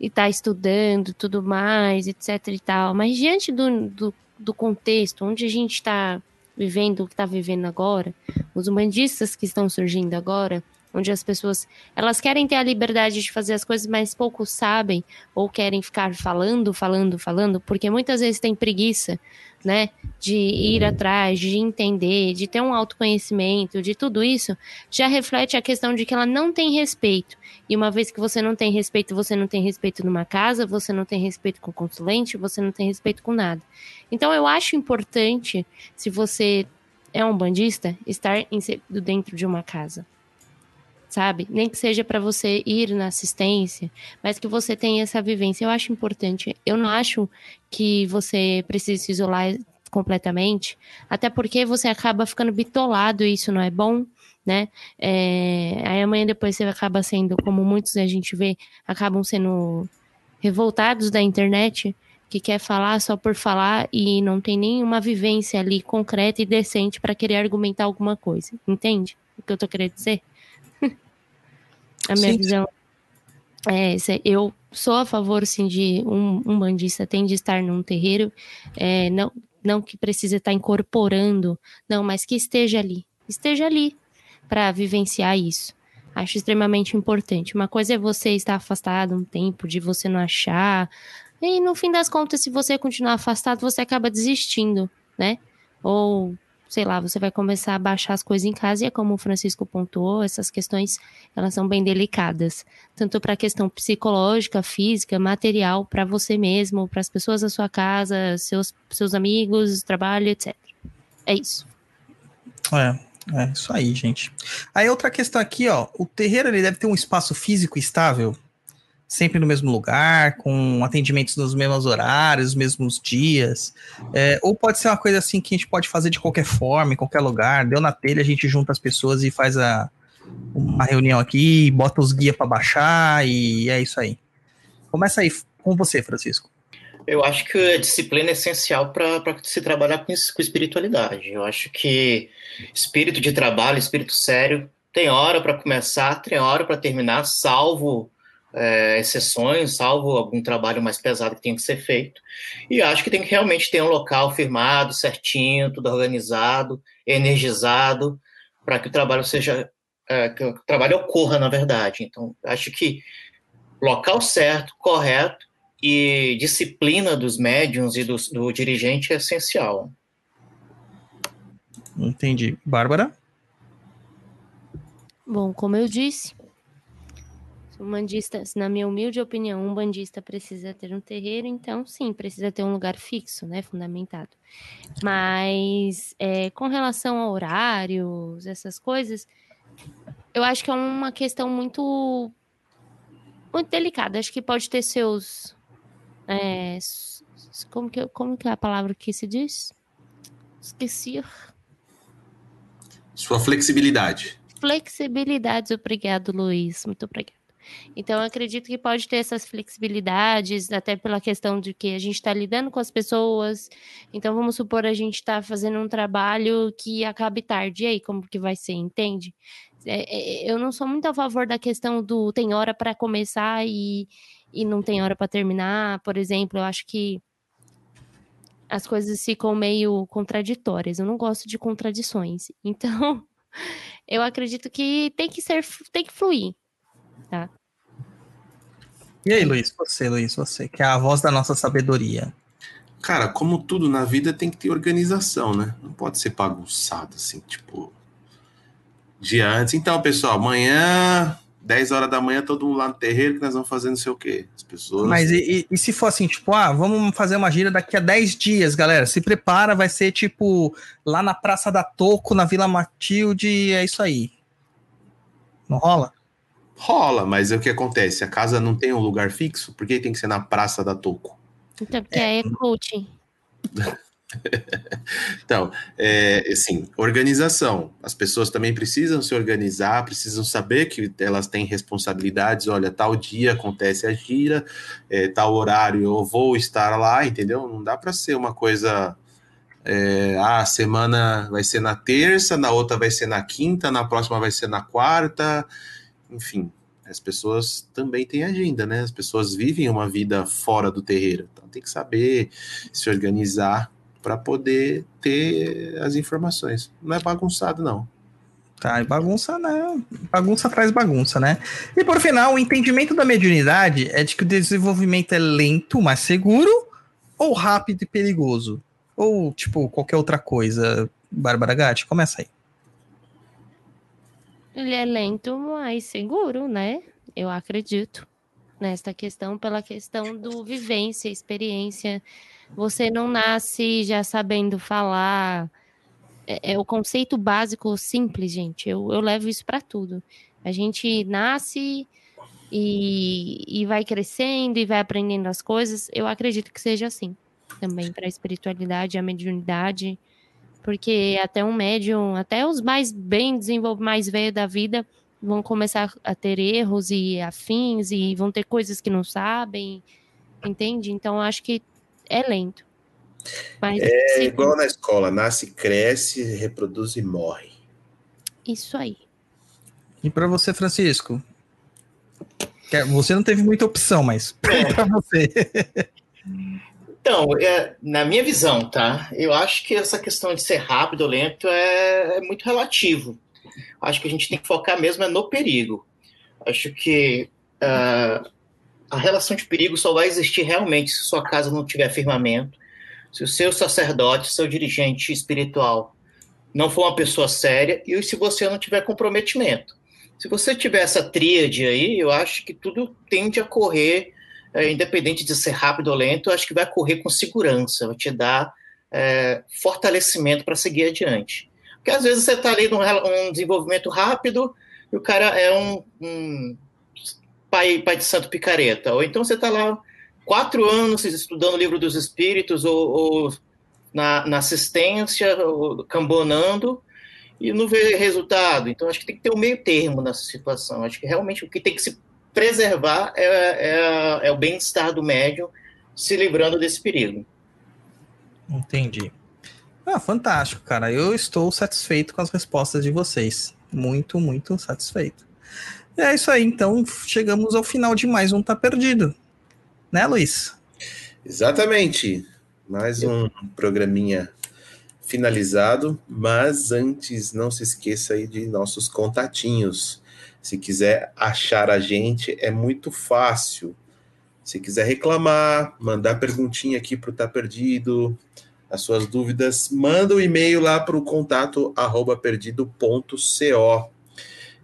está estudando tudo mais, etc e tal, mas diante do, do, do contexto onde a gente está vivendo o que está vivendo agora, os humanistas que estão surgindo agora, onde as pessoas elas querem ter a liberdade de fazer as coisas, mas pouco sabem ou querem ficar falando, falando, falando, porque muitas vezes tem preguiça, né, de ir atrás, de entender, de ter um autoconhecimento, de tudo isso, já reflete a questão de que ela não tem respeito. E uma vez que você não tem respeito, você não tem respeito numa casa, você não tem respeito com o consulente, você não tem respeito com nada. Então eu acho importante, se você é um bandista, estar inserido dentro de uma casa sabe? Nem que seja para você ir na assistência, mas que você tenha essa vivência. Eu acho importante. Eu não acho que você precise se isolar completamente, até porque você acaba ficando bitolado e isso não é bom, né? É, aí amanhã depois você acaba sendo, como muitos a gente vê, acabam sendo revoltados da internet, que quer falar só por falar e não tem nenhuma vivência ali concreta e decente para querer argumentar alguma coisa. Entende o que eu tô querendo dizer? (laughs) A minha sim, visão é essa. Eu sou a favor, sim, de um, um bandista tem de estar num terreiro, é, não, não que precise estar incorporando, não, mas que esteja ali. Esteja ali para vivenciar isso. Acho extremamente importante. Uma coisa é você estar afastado um tempo, de você não achar. E no fim das contas, se você continuar afastado, você acaba desistindo, né? Ou sei lá, você vai começar a baixar as coisas em casa e é como o Francisco pontuou, essas questões elas são bem delicadas, tanto para a questão psicológica, física, material, para você mesmo, para as pessoas da sua casa, seus seus amigos, trabalho, etc. É isso. É, é isso aí, gente. Aí outra questão aqui, ó, o terreiro ele deve ter um espaço físico estável sempre no mesmo lugar, com atendimentos nos mesmos horários, mesmos dias. É, ou pode ser uma coisa assim que a gente pode fazer de qualquer forma, em qualquer lugar. Deu na telha, a gente junta as pessoas e faz a, uma reunião aqui, bota os guias para baixar e é isso aí. Começa aí com você, Francisco. Eu acho que a disciplina é essencial para se trabalhar com, com espiritualidade. Eu acho que espírito de trabalho, espírito sério, tem hora para começar, tem hora para terminar, salvo é, exceções, salvo algum trabalho mais pesado que tem que ser feito. E acho que tem que realmente ter um local firmado, certinho, tudo organizado, energizado, para que o trabalho seja. É, que o trabalho ocorra, na verdade. Então, acho que local certo, correto e disciplina dos médiums e do, do dirigente é essencial. Entendi. Bárbara? Bom, como eu disse, um bandista, na minha humilde opinião, um bandista precisa ter um terreiro, então sim, precisa ter um lugar fixo, né, fundamentado. Mas é, com relação a horários, essas coisas, eu acho que é uma questão muito muito delicada. Acho que pode ter seus é, como que como que é a palavra que se diz? Esqueci. Sua flexibilidade. Flexibilidades, obrigado, Luiz. Muito obrigado. Então, acredito que pode ter essas flexibilidades, até pela questão de que a gente está lidando com as pessoas. Então, vamos supor, a gente está fazendo um trabalho que acabe tarde. E aí, como que vai ser, entende? É, é, eu não sou muito a favor da questão do tem hora para começar e, e não tem hora para terminar. Por exemplo, eu acho que as coisas ficam meio contraditórias. Eu não gosto de contradições. (laughs) Então, eu acredito que tem que ser, tem que fluir, tá? E aí, Luiz, você, Luiz, você, que é a voz da nossa sabedoria. Cara, como tudo na vida tem que ter organização, né? Não pode ser bagunçado assim, tipo. Dia antes. Então, pessoal, amanhã 10 horas da manhã, todo mundo lá no terreiro, que nós vamos fazer não sei o quê. As pessoas. Mas e, e, e se for assim, tipo, ah, vamos fazer uma gira daqui a 10 dias, galera. Se prepara, vai ser tipo lá na Praça da Toco, na Vila Matilde, é isso aí. Não rola? Rola, mas é o que acontece? A casa não tem um lugar fixo? Por que tem que ser na Praça da Toco? Então, porque é, é coaching. (laughs) então, é, assim, organização. As pessoas também precisam se organizar, precisam saber que elas têm responsabilidades. Olha, tal dia acontece a gira, é, tal horário eu vou estar lá, entendeu? Não dá para ser uma coisa. É, ah, a semana vai ser na terça, na outra vai ser na quinta, na próxima vai ser na quarta, enfim. As pessoas também têm agenda, né? As pessoas vivem uma vida fora do terreiro. Então tem que saber se organizar para poder ter as informações. Não é bagunçado, não. Tá, e bagunça, né? Bagunça traz bagunça, né? E por final, o entendimento da mediunidade é de que o desenvolvimento é lento, mas seguro, ou rápido e perigoso? Ou, tipo, qualquer outra coisa. Bárbara Gatti, começa aí. Ele é lento, mas seguro, né? Eu acredito nesta questão, pela questão do vivência, experiência você não nasce já sabendo falar. É, é o conceito básico simples, gente. Eu, eu levo isso para tudo. A gente nasce e, e vai crescendo e vai aprendendo as coisas. Eu acredito que seja assim também para a espiritualidade, a mediunidade, porque até um médium, até os mais bem desenvolvidos, mais velhos da vida, vão começar a ter erros e afins e vão ter coisas que não sabem, entende? Então acho que é lento. Mas, é se... igual na escola, nasce, cresce, reproduz e morre. Isso aí. E para você, Francisco? Você não teve muita opção, mas (laughs) é. para você. (laughs) Então, é, na minha visão, tá? Eu acho que essa questão de ser rápido ou lento é, é muito relativo. Acho que a gente tem que focar mesmo é no perigo. Acho que uh, a relação de perigo só vai existir realmente se sua casa não tiver firmamento, se o seu sacerdote, seu dirigente espiritual não for uma pessoa séria e se você não tiver comprometimento. Se você tiver essa tríade aí, eu acho que tudo tende a correr, é, independente de ser rápido ou lento, acho que vai correr com segurança, vai te dar é, fortalecimento para seguir adiante. Porque às vezes você está ali num um desenvolvimento rápido e o cara é um, um pai, pai de santo picareta. Ou então você está lá quatro anos estudando o livro dos espíritos ou, ou na, na, assistência, ou cambonando, e não vê resultado. Então acho que tem que ter um meio termo nessa situação. Acho que realmente o que tem que se preservar é, é, é o bem-estar do médium se livrando desse perigo. Entendi. Ah, fantástico, cara. Eu estou satisfeito com as respostas de vocês. Muito, muito satisfeito. É isso aí, então chegamos ao final de mais um Tá Perdido. Né, Luiz? Exatamente. Mais um programinha finalizado, mas antes não se esqueça aí de nossos contatinhos. Se quiser achar a gente, é muito fácil. Se quiser reclamar, mandar perguntinha aqui para o Tá Perdido, as suas dúvidas, manda o um e-mail lá para o contato arroba perdido.co.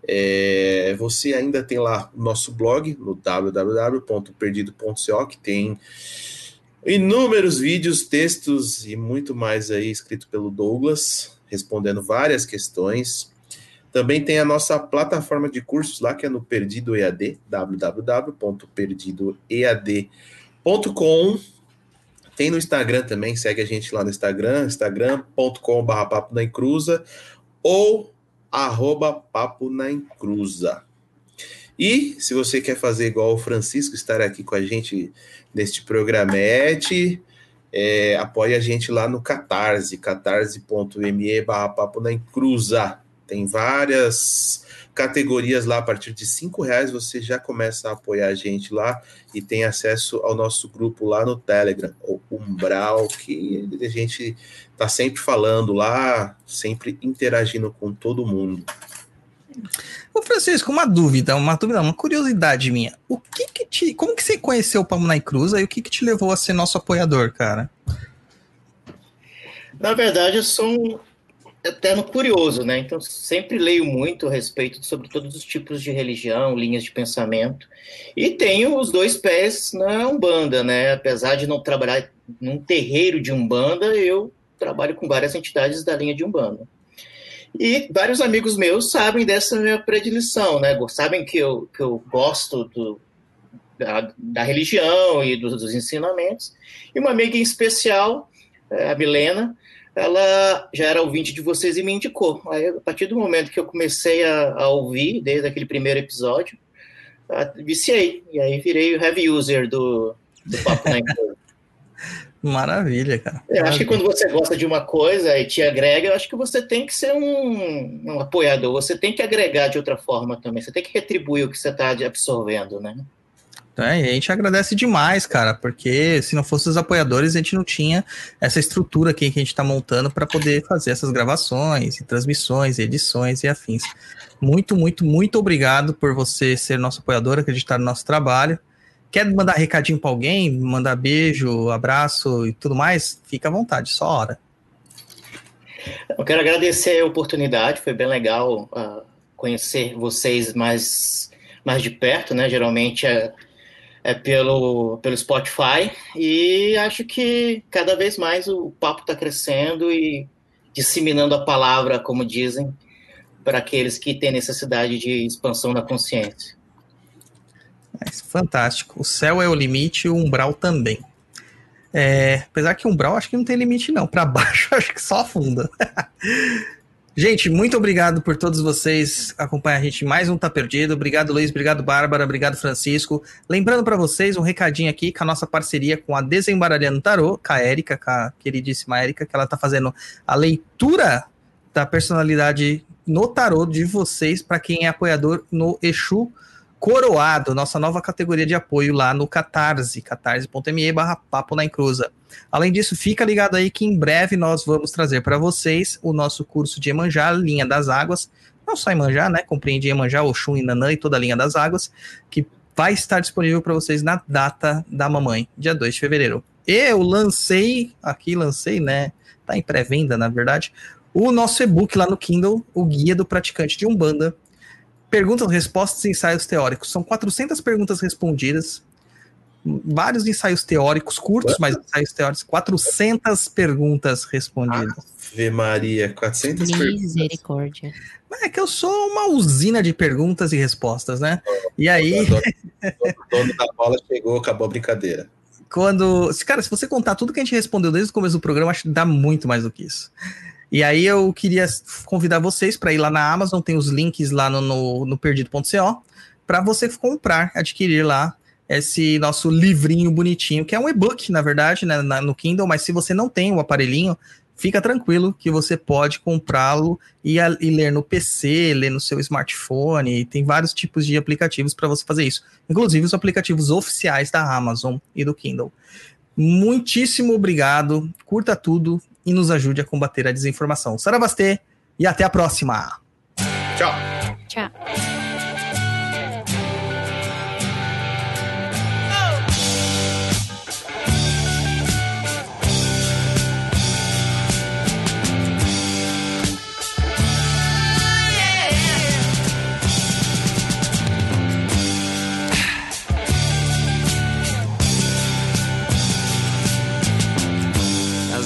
É, você ainda tem lá o nosso blog no www.perdido.co, que tem inúmeros vídeos, textos e muito mais aí escrito pelo Douglas, respondendo várias questões. Também tem a nossa plataforma de cursos lá, que é no Perdido EAD, www.perdidoead.com. Tem no Instagram também, segue a gente lá no Instagram, instagram.com.br papo na encruza, ou arroba Papo na Encruza. E se você quer fazer igual o Francisco, estar aqui com a gente neste programete, é, apoie a gente lá no Catarse, catarse.me barra Papo na Encruza. Tem várias categorias lá, a partir de cinco reais você já começa a apoiar a gente lá e tem acesso ao nosso grupo lá no Telegram, o Umbral, que a gente tá sempre falando lá, sempre interagindo com todo mundo. Ô Francisco, uma dúvida, uma dúvida, uma curiosidade minha. O que que te, como que você conheceu o Palmo Cruz e o que que te levou a ser nosso apoiador, cara? Na verdade, eu sou um eterno curioso, né? Então sempre leio muito a respeito sobre todos os tipos de religião, linhas de pensamento. E tenho os dois pés na Umbanda, né? Apesar de não trabalhar num terreiro de Umbanda, eu trabalho com várias entidades da linha de Umbanda. E vários amigos meus sabem dessa minha predileção, né? Sabem que eu, que eu gosto do, da, da religião e dos, dos ensinamentos. E uma amiga em especial, a Milena, ela já era ouvinte de vocês e me indicou. Aí, a partir do momento que eu comecei a, a ouvir, desde aquele primeiro episódio, viciei. E aí virei o heavy user do, do Papo na. (laughs) Maravilha, cara. Eu acho que quando você gosta de uma coisa e te agrega, eu acho que você tem que ser um, um apoiador, você tem que agregar de outra forma também, você tem que retribuir o que você está absorvendo, né? É, e a gente agradece demais, cara, porque se não fossem os apoiadores, a gente não tinha essa estrutura aqui que a gente está montando para poder fazer essas gravações, transmissões, edições e afins. Muito, muito, muito obrigado por você ser nosso apoiador, acreditar no nosso trabalho. Quer mandar recadinho para alguém, mandar beijo, abraço e tudo mais? Fica à vontade, só hora. Eu quero agradecer a oportunidade, foi bem legal uh, conhecer vocês mais, mais de perto, né? Geralmente é é pelo, pelo Spotify e acho que cada vez mais o papo está crescendo e disseminando a palavra, como dizem, para aqueles que têm necessidade de expansão da consciência. É fantástico. O céu é o limite, o umbral também. É, apesar que o umbral acho que não tem limite, não. Para (laughs) baixo acho que só afunda. Gente, muito obrigado por todos vocês acompanhar a gente mais um Tá Perdido. Obrigado, Luiz. Obrigado, Bárbara. Obrigado, Francisco. Lembrando para vocês um recadinho aqui com a nossa parceria com a Desembaralhando Tarô, com a Érica, com a queridíssima Érica, que ela tá fazendo a leitura da personalidade no tarô de vocês para quem é apoiador no Exu Coroado, nossa nova categoria de apoio lá no Catarse, catarse.me barra papo na encruza. Além disso, fica ligado aí que em breve nós vamos trazer para vocês o nosso curso de Emanjá, Linha das Águas, não só Emanjá, né, compreende Emanjá, Oxum, Nanã e toda a linha das águas, que vai estar disponível para vocês na data da mamãe, dia 2 de fevereiro. Eu lancei, aqui lancei, né, tá em pré-venda, na verdade, o nosso e-book lá no Kindle, o Guia do Praticante de Umbanda, perguntas, respostas e ensaios teóricos. São 400 perguntas respondidas, vários ensaios teóricos, curtos, mas ensaios teóricos, 400 perguntas respondidas. Ave Maria, 400 perguntas. Misericórdia. É que eu sou uma usina de perguntas e respostas, né? E aí. O dono, o dono da bola chegou, acabou a brincadeira. Quando. Cara, se você contar tudo que a gente respondeu desde o começo do programa, acho que dá muito mais do que isso. E aí eu queria convidar vocês para ir lá na Amazon, tem os links lá no, no, no perdido.co, para você comprar, adquirir lá esse nosso livrinho bonitinho, que é um e-book, na verdade, né, na, no Kindle, mas se você não tem o aparelhinho, fica tranquilo que você pode comprá-lo e, e, ler no PC, ler no seu smartphone, tem vários tipos de aplicativos para você fazer isso, inclusive os aplicativos oficiais da Amazon e do Kindle. Muitíssimo obrigado, curta tudo e nos ajude a combater a desinformação. Saravastê e até a próxima! Tchau! Tchau.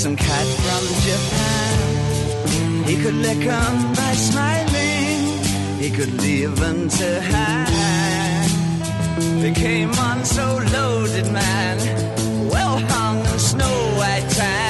some cat from Japan. He could lick 'em by smiling, he could leave 'em to hang. They came on so loaded, man, well hung and snow white tan.